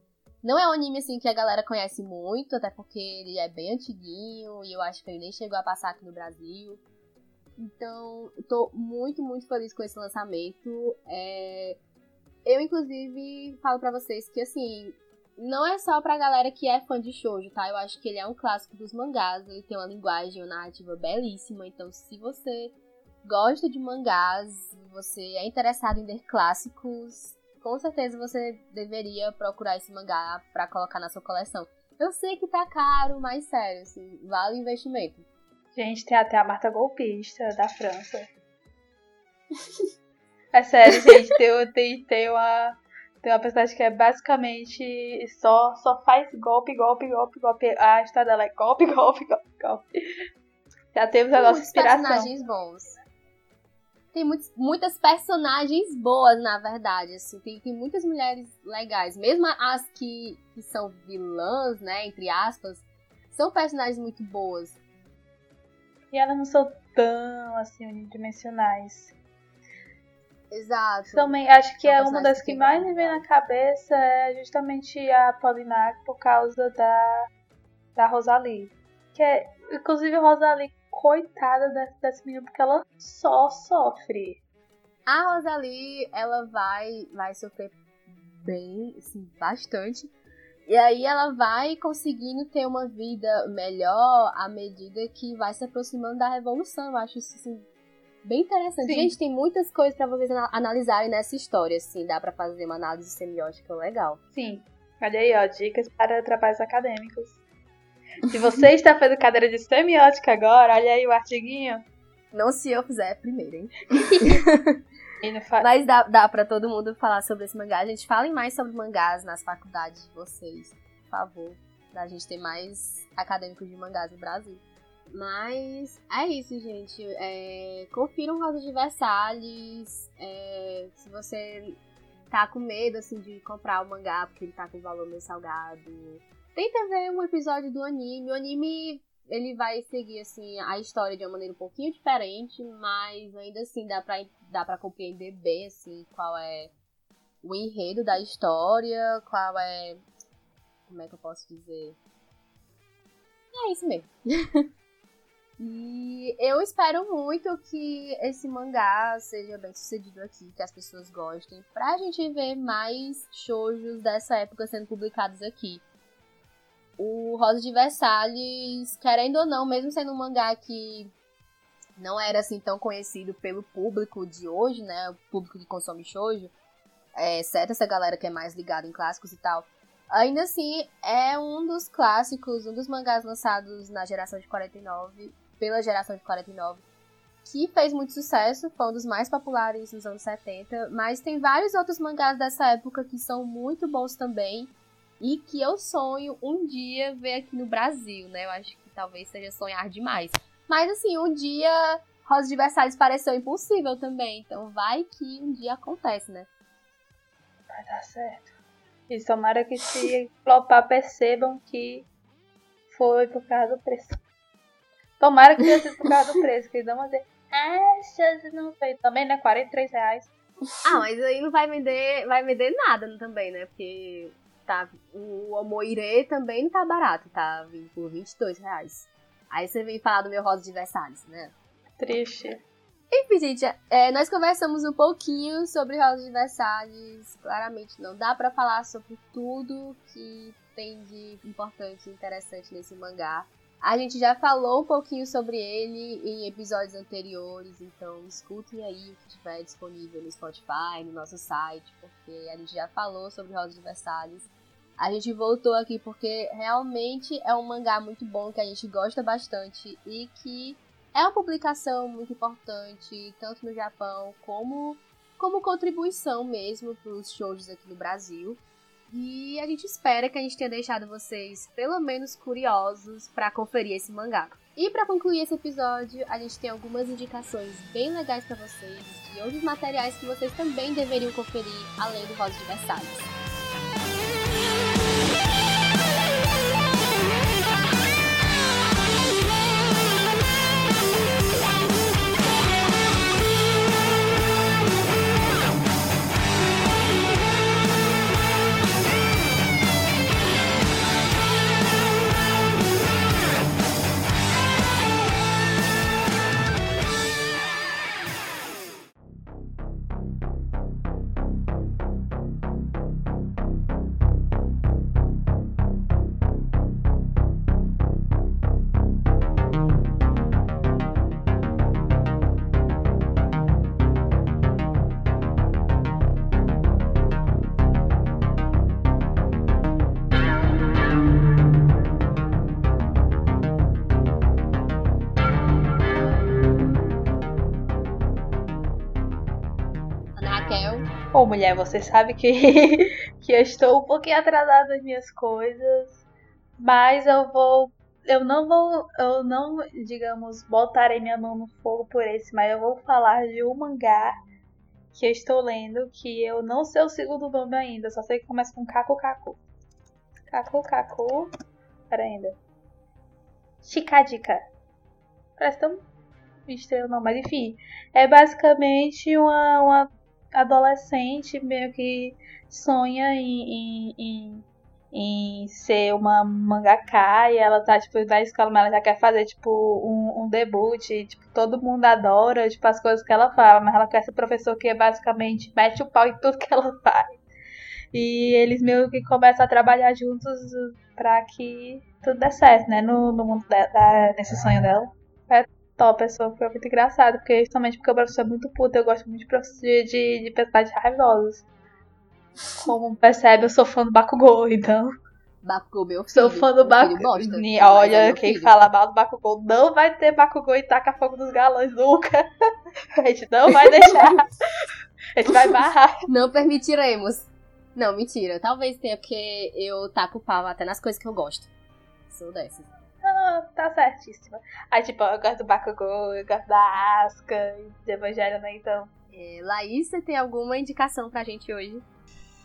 Speaker 2: Não é um anime assim que a galera conhece muito, até porque ele é bem antiguinho e eu acho que ele nem chegou a passar aqui no Brasil. Então, tô muito, muito feliz com esse lançamento. É... Eu, inclusive, falo para vocês que, assim, não é só pra galera que é fã de shoujo, tá? Eu acho que ele é um clássico dos mangás, ele tem uma linguagem, uma narrativa belíssima. Então, se você gosta de mangás, você é interessado em ler clássicos, com certeza você deveria procurar esse mangá para colocar na sua coleção. Eu sei que tá caro, mas sério, assim, vale o investimento.
Speaker 3: Gente, tem até a Marta Golpista da França. é sério, gente, tem, tem, tem, uma, tem uma personagem que é basicamente só, só faz golpe, golpe, golpe, golpe. A história dela é golpe, golpe, golpe, golpe. Já temos a nossa inspiração.
Speaker 2: personagens bons. Tem muitos, muitas personagens boas, na verdade. Assim, tem, tem muitas mulheres legais. Mesmo as que, que são vilãs, né? Entre aspas, são personagens muito boas.
Speaker 3: E elas não são tão assim unidimensionais.
Speaker 2: Exato.
Speaker 3: Também acho que é uma das que mais me vem na cabeça é justamente a Polinar por causa da, da Rosalie. Que é, inclusive, Rosalie, coitada dessa, menina, porque ela só sofre.
Speaker 2: A Rosalie, ela vai, vai sofrer bem, assim, bastante. E aí ela vai conseguindo ter uma vida melhor à medida que vai se aproximando da revolução. Eu acho isso assim, bem interessante. Sim. Gente, tem muitas coisas para vocês analisarem nessa história, assim, dá para fazer uma análise semiótica legal.
Speaker 3: Sim. Olha aí, ó, dicas para trabalhos acadêmicos. Se você está fazendo cadeira de semiótica agora, olha aí o artiguinho.
Speaker 2: Não se eu fizer primeiro, hein? Mas dá, dá pra todo mundo falar sobre esse mangá. A gente fala mais sobre mangás nas faculdades de vocês, por favor. Pra gente ter mais acadêmicos de mangás no Brasil. Mas é isso, gente. É, confiram Rosa de Versalhes. É, se você tá com medo assim de comprar o mangá porque ele tá com valor meio salgado. Tenta ver um episódio do anime. O anime ele vai seguir assim a história de uma maneira um pouquinho diferente, mas ainda assim dá pra, dá pra compreender bem assim qual é o enredo da história, qual é. Como é que eu posso dizer? É isso mesmo. e eu espero muito que esse mangá seja bem sucedido aqui, que as pessoas gostem, pra gente ver mais shoujos dessa época sendo publicados aqui o Rosa de Versalhes, querendo ou não, mesmo sendo um mangá que não era assim tão conhecido pelo público de hoje, né? O público que consome shoujo, é, exceto essa galera que é mais ligada em clássicos e tal. Ainda assim, é um dos clássicos, um dos mangás lançados na geração de 49, pela geração de 49, que fez muito sucesso, foi um dos mais populares nos anos 70, mas tem vários outros mangás dessa época que são muito bons também e que eu sonho um dia ver aqui no Brasil, né? Eu acho que talvez seja sonhar demais. Mas assim, um dia Rosa de Versalhes pareceu impossível também, então vai que um dia acontece, né?
Speaker 3: Vai dar certo. E tomara que se flopar percebam que foi por causa do preço. Tomara que tenha sido por causa do preço, que eles vão dizer, ah, chance não veio. Também, né? 43 reais.
Speaker 2: Ah, mas aí não vai vender, vai vender nada também, né? Porque tá, o Omoire também não tá barato, tá vindo por 22 reais. Aí você vem falar do meu Rosa de Versalhes, né?
Speaker 3: Triste.
Speaker 2: Enfim, gente, é, nós conversamos um pouquinho sobre Rosa de Versalhes. Claramente não dá para falar sobre tudo que tem de importante e interessante nesse mangá. A gente já falou um pouquinho sobre ele em episódios anteriores, então escutem aí o que estiver disponível no Spotify, no nosso site, porque a gente já falou sobre Rosa de Versalhes. A gente voltou aqui porque realmente é um mangá muito bom que a gente gosta bastante e que é uma publicação muito importante, tanto no Japão como como contribuição mesmo para os shows aqui no Brasil. E a gente espera que a gente tenha deixado vocês pelo menos curiosos para conferir esse mangá. E para concluir esse episódio, a gente tem algumas indicações bem legais para vocês de outros materiais que vocês também deveriam conferir além do Rosa de Versalhes.
Speaker 3: Mulher, você sabe que, que eu estou um pouquinho atrasada nas minhas coisas, mas eu vou. Eu não vou. Eu não, digamos, botarei minha mão no fogo por esse, mas eu vou falar de um mangá que eu estou lendo, que eu não sei o segundo nome ainda, só sei que começa com Kaku Kaku. Kaku Kaku. Pera ainda. Chicadica. Parece tão estranho não, mas enfim. É basicamente uma, uma adolescente meio que sonha em, em, em em ser uma mangaka e ela tá, tipo, na escola, mas ela já quer fazer, tipo, um, um debut, e, tipo, todo mundo adora, tipo, as coisas que ela fala, mas ela quer ser professor que é basicamente mete o pau em tudo que ela faz. E eles meio que começam a trabalhar juntos pra que tudo dê certo, né, no, no mundo da, nesse sonho dela. Top, pessoa foi muito engraçado, porque justamente porque o professor é muito puto, eu gosto muito de, de, de personagens raivosos. Como percebe, eu sou fã do Bakugou, então.
Speaker 2: Bakugou, meu filho.
Speaker 3: Sou fã do Bakugou. Olha, é quem filho. fala mal do Bakugou não vai ter Bakugou e taca fogo dos galões nunca. A gente não vai deixar. A gente vai barrar.
Speaker 2: Não permitiremos. Não, mentira. Talvez tenha, porque eu taco pau até nas coisas que eu gosto. Sou dessas.
Speaker 3: Ah, tá certíssima. Aí, tipo, eu gosto do Bakugou, eu gosto da Asuka, de Evangelho, né? Então.
Speaker 2: É, Laís, você tem alguma indicação pra gente hoje?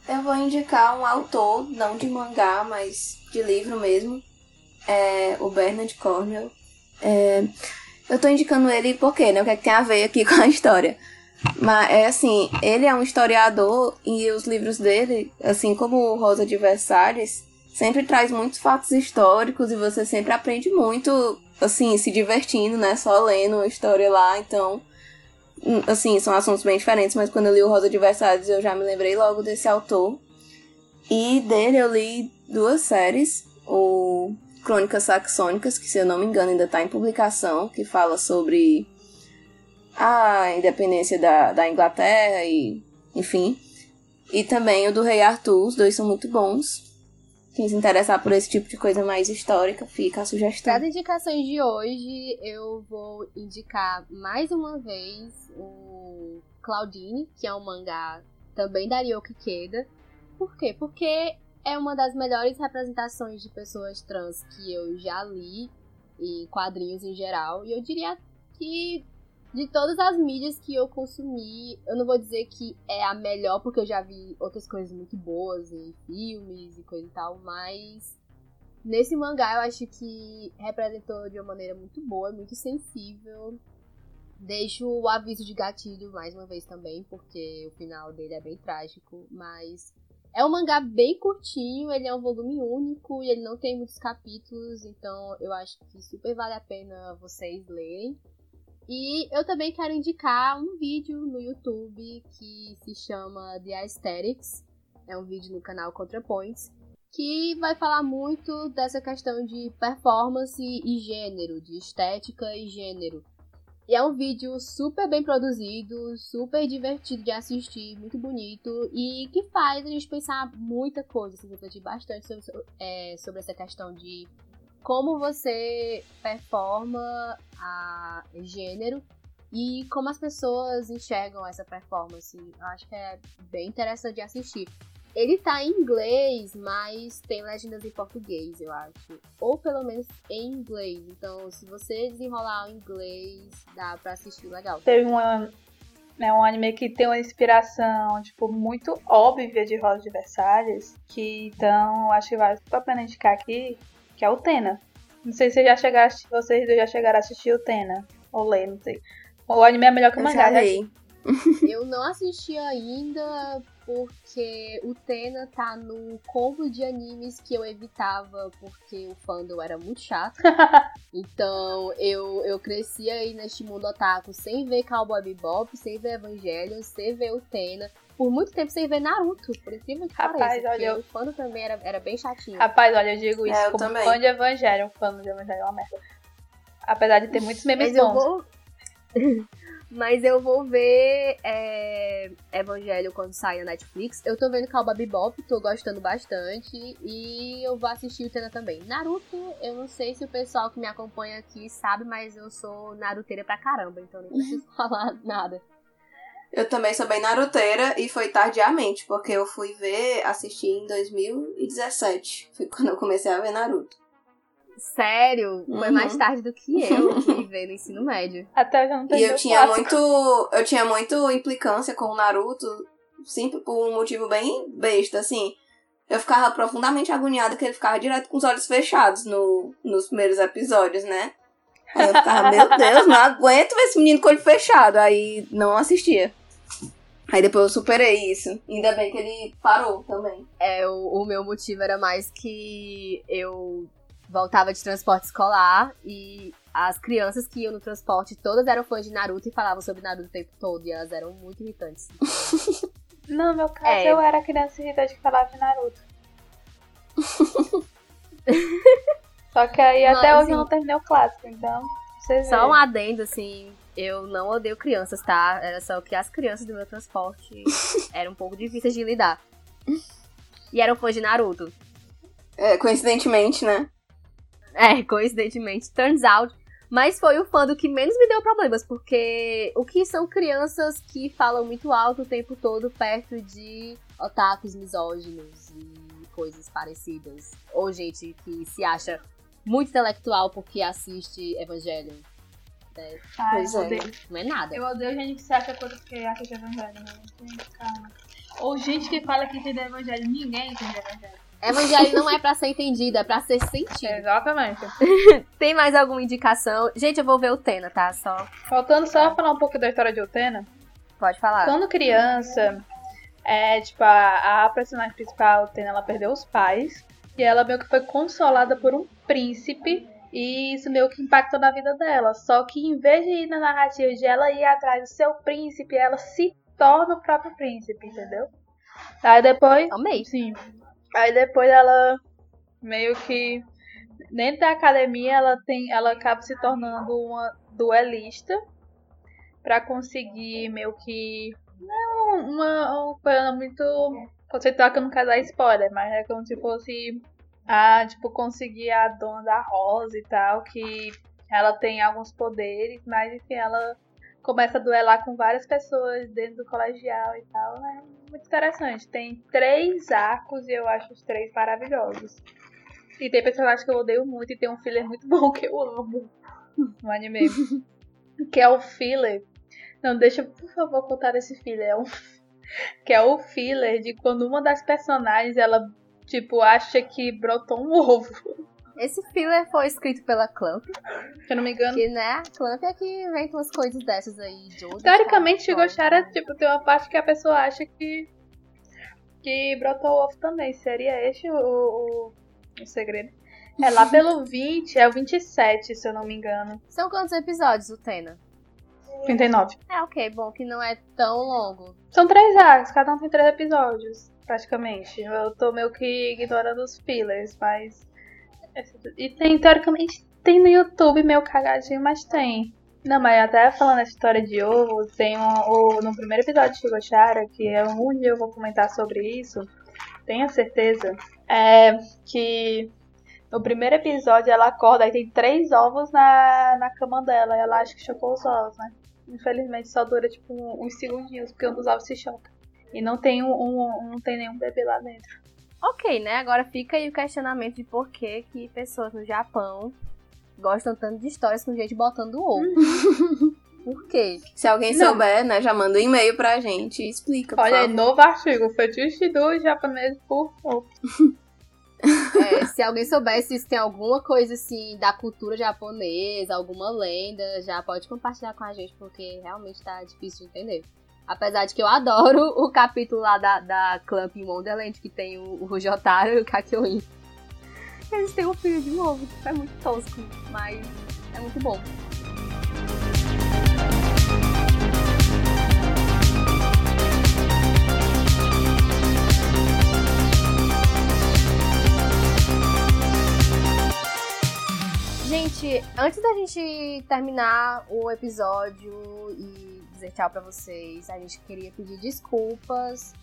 Speaker 4: Eu vou indicar um autor, não de mangá, mas de livro mesmo. É o Bernard Cornwell. É, eu tô indicando ele porque, né? O que, é que tem a ver aqui com a história. Mas é assim, ele é um historiador e os livros dele, assim como Rosa de Versalhes, sempre traz muitos fatos históricos e você sempre aprende muito, assim, se divertindo, né? Só lendo a história lá. Então, Hum, assim, são assuntos bem diferentes, mas quando eu li o Rosa de Versalhes eu já me lembrei logo desse autor. E dele eu li duas séries, o Crônicas Saxônicas, que se eu não me engano ainda está em publicação, que fala sobre a independência da, da Inglaterra e enfim. E também o do Rei Arthur, os dois são muito bons. Quem se interessar por esse tipo de coisa mais histórica, fica a sugestão.
Speaker 2: Das indicações de hoje, eu vou indicar mais uma vez o Claudine, que é um mangá também da Ryoki Keda. Por quê? Porque é uma das melhores representações de pessoas trans que eu já li em quadrinhos em geral. E eu diria que de todas as mídias que eu consumi, eu não vou dizer que é a melhor, porque eu já vi outras coisas muito boas em filmes e coisa e tal, mas nesse mangá eu acho que representou de uma maneira muito boa, muito sensível. Deixo o aviso de gatilho mais uma vez também, porque o final dele é bem trágico, mas é um mangá bem curtinho, ele é um volume único e ele não tem muitos capítulos, então eu acho que super vale a pena vocês lerem. E eu também quero indicar um vídeo no YouTube que se chama The Aesthetics. É um vídeo no canal ContraPoints que vai falar muito dessa questão de performance e gênero, de estética e gênero. E é um vídeo super bem produzido, super divertido de assistir, muito bonito e que faz a gente pensar muita coisa, se refletir bastante sobre, é, sobre essa questão de como você performa a gênero e como as pessoas enxergam essa performance. Eu acho que é bem interessante de assistir. Ele tá em inglês, mas tem legendas em português, eu acho. Ou pelo menos em inglês. Então, se você desenrolar o inglês, dá pra assistir legal.
Speaker 3: Teve uma, né, um anime que tem uma inspiração, tipo, muito óbvia de Rosa de Versalhes. Que então, acho que vale a pena indicar aqui que é o Tena. Não sei se já chegaram, vocês já chegaram a assistir o Tena, ou ler, não sei. O anime é melhor que o mangá,
Speaker 4: já
Speaker 2: Eu não assisti ainda porque o Tena tá no combo de animes que eu evitava porque o fandom era muito chato. então eu, eu cresci aí neste mundo otaku sem ver Cowboy Bebop, sem ver Evangelion, sem ver o Tena por muito tempo sem ver Naruto, por incrível que Rapaz, pareça. Olha, eu... o fã também era, era bem chatinho.
Speaker 3: Rapaz, olha, eu digo isso é, eu como também. fã de Evangelho. Fã de Evangelho é uma merda. Apesar de ter muitos memes
Speaker 2: Mas bons. Eu vou... Mas eu vou ver é, Evangelho quando sair na Netflix. Eu tô vendo Calba Bebop, tô gostando bastante. E eu vou assistir o Tena também. Naruto, eu não sei se o pessoal que me acompanha aqui sabe, mas eu sou naruteira pra caramba, então nem preciso falar nada.
Speaker 4: Eu também sou bem naruteira e foi tardiamente, porque eu fui ver, assistir em 2017. Foi quando eu comecei a ver Naruto.
Speaker 2: Sério? Foi
Speaker 4: Uhum.
Speaker 2: mais tarde do que eu que ver no ensino médio.
Speaker 3: Até eu já não
Speaker 4: E eu tinha muito. Eu tinha muito implicância com o Naruto, sempre por um motivo bem besta, assim. Eu ficava profundamente agoniada que ele ficava direto com os olhos fechados no, nos primeiros episódios, né? Eu ficava, meu Deus, não aguento ver esse menino com o olho fechado. Aí não assistia. Aí depois eu superei isso. Ainda bem que ele parou também.
Speaker 2: É, o, o meu motivo era mais que eu voltava de transporte escolar e as crianças que iam no transporte todas eram fãs de Naruto e falavam sobre Naruto o tempo todo e elas eram muito irritantes.
Speaker 3: Não, no meu caso,
Speaker 2: É.
Speaker 3: eu era criança irritante que falava de Naruto. Só que aí
Speaker 2: Mas,
Speaker 3: até hoje eu não terminei o clássico, então vocês
Speaker 2: Só um adendo, assim, eu não odeio crianças, tá? Era só que as crianças do meu transporte eram um pouco difíceis de lidar. E eram fãs de Naruto.
Speaker 4: É, coincidentemente, né?
Speaker 2: É, coincidentemente, turns out. Mas foi o fã do que menos me deu problemas, porque o que são crianças que falam muito alto o tempo todo perto de otakus misóginos e coisas parecidas. Ou gente que se acha muito intelectual porque assiste Evangelho. É,
Speaker 3: Ai,
Speaker 4: Pois
Speaker 3: eu
Speaker 4: é.
Speaker 3: odeio.
Speaker 2: não é nada.
Speaker 3: Eu odeio gente que se acha coisa porque acha de evangelho, né? Ou gente que fala que entende evangelho. Ninguém entende evangelho.
Speaker 2: Evangelho não é pra ser entendido, é pra ser sentido.
Speaker 3: Exatamente.
Speaker 2: Tem mais alguma indicação? Gente, eu vou ver o Tena, tá? Só
Speaker 3: Faltando só falar um pouco da história de Utena.
Speaker 2: pode falar.
Speaker 3: Quando criança, é, tipo, a, a personagem principal, Utena, ela perdeu os pais. E ela meio que foi consolada por um príncipe. E isso meio que impactou na vida dela. Só que em vez de ir na narrativa de ela ir atrás do seu príncipe, ela se torna o próprio príncipe, entendeu? Aí depois.
Speaker 2: Amei.
Speaker 3: Sim. Aí depois ela meio que dentro da academia ela tem, ela acaba se tornando uma duelista pra conseguir meio que não uma, uma coisa muito conceitual que eu não quero dar spoiler, mas é como se fosse a tipo conseguir a dona da rosa e tal, que ela tem alguns poderes, mas enfim, ela começa a duelar com várias pessoas dentro do colegial e tal, né? Muito interessante. Tem três arcos e eu acho os três maravilhosos. E tem personagens que eu odeio muito e tem um filler muito bom que eu amo no anime. que é o filler. Não, deixa eu, por favor, contar esse filler. É um... Que é o filler de quando uma das personagens, ela, tipo, acha que brotou um ovo.
Speaker 2: Esse filler foi escrito pela Clamp,
Speaker 3: Se eu não me engano.
Speaker 2: que, né, a Clamp é que inventa umas coisas dessas aí de
Speaker 3: Teoricamente, Shigoshara, tipo, tem uma parte que a pessoa acha que. que brotou o ovo também. Seria este o, o, o segredo? É lá pelo 20, é o 27, se eu não me engano.
Speaker 2: São quantos episódios o Tena?
Speaker 3: 39.
Speaker 2: É, ok, bom que não é tão longo.
Speaker 3: São três arcos, cada um tem três episódios, praticamente. Eu tô meio que ignorando os fillers, mas. E tem, teoricamente, tem no YouTube meio cagadinho, mas tem. Não, mas até falando essa história de ovo, tem um, o, no primeiro episódio de Shigoshara, que é um dia eu vou comentar sobre isso, tenha certeza, é que no primeiro episódio ela acorda e tem três ovos na, na cama dela, e ela acha que chocou os ovos, né? Infelizmente só dura tipo um- uns segundinhos, porque um dos ovos se choca. E não tem um, um- não tem nenhum bebê lá dentro.
Speaker 2: Ok, né? Agora fica aí o questionamento de por que, que pessoas no Japão gostam tanto de histórias com gente botando ovo. por quê?
Speaker 4: Se alguém
Speaker 3: Não.
Speaker 4: souber, né, já manda um e-mail pra gente e explica, por
Speaker 3: Olha aí,
Speaker 4: favor.
Speaker 3: novo artigo, fetiche do japonês por ovo.
Speaker 2: É, se alguém soubesse se tem alguma coisa assim da cultura japonesa, alguma lenda, já pode compartilhar com a gente, porque realmente tá difícil de entender. Apesar de que eu adoro o capítulo lá da, da Clamp em Wonderland, que tem o, o e o Kakyoin. Eles têm um filho de novo, é muito tosco, mas é muito bom. Gente, antes da gente terminar o episódio e dizer tchau pra vocês, a gente queria pedir desculpas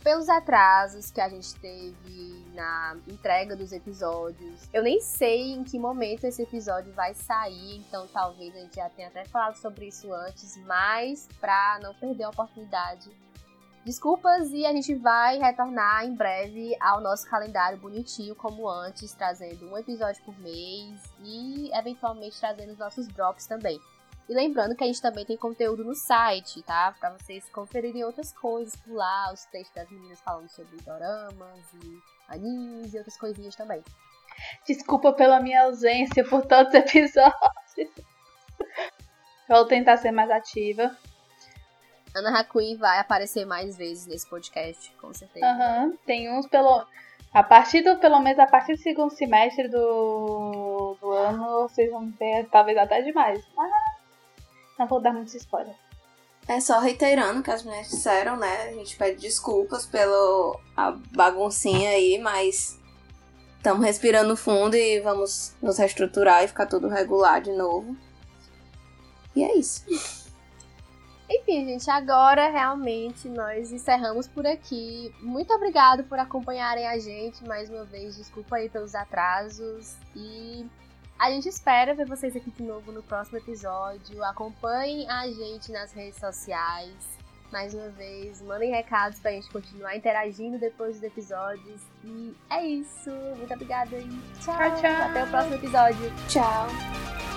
Speaker 2: pelos atrasos que a gente teve na entrega dos episódios. Eu nem sei em que momento esse episódio vai sair, então talvez a gente já tenha até falado sobre isso antes, mas para não perder a oportunidade, Desculpas e a gente vai retornar em breve ao nosso calendário bonitinho como antes, trazendo um episódio por mês e eventualmente trazendo os nossos drops também. E lembrando que a gente também tem conteúdo no site, tá? Pra vocês conferirem outras coisas por lá, os textos das meninas falando sobre doramas e animes e outras coisinhas também.
Speaker 3: Desculpa pela minha ausência por todos os episódios. Vou tentar ser mais ativa.
Speaker 2: Ana Hakui vai aparecer mais vezes nesse podcast, com certeza.
Speaker 3: Uhum. Tem uns pelo. A partir do, pelo menos a partir do segundo semestre do, do ano, vocês vão ter talvez até demais. Mas não vou dar muitos spoilers.
Speaker 4: É só reiterando o que as meninas disseram, né? A gente pede desculpas pela a baguncinha aí, mas estamos respirando fundo e vamos nos reestruturar e ficar tudo regular de novo. E é isso.
Speaker 2: Enfim, gente, agora realmente nós encerramos por aqui. Muito obrigado por acompanharem a gente mais uma vez. Desculpa aí pelos atrasos. E a gente espera ver vocês aqui de novo no próximo episódio. Acompanhem a gente nas redes sociais. Mais uma vez, mandem recados pra gente continuar interagindo depois dos episódios. E é isso. Muito obrigada e tchau.
Speaker 3: Tchau, tchau.
Speaker 2: Até o próximo episódio.
Speaker 4: Tchau.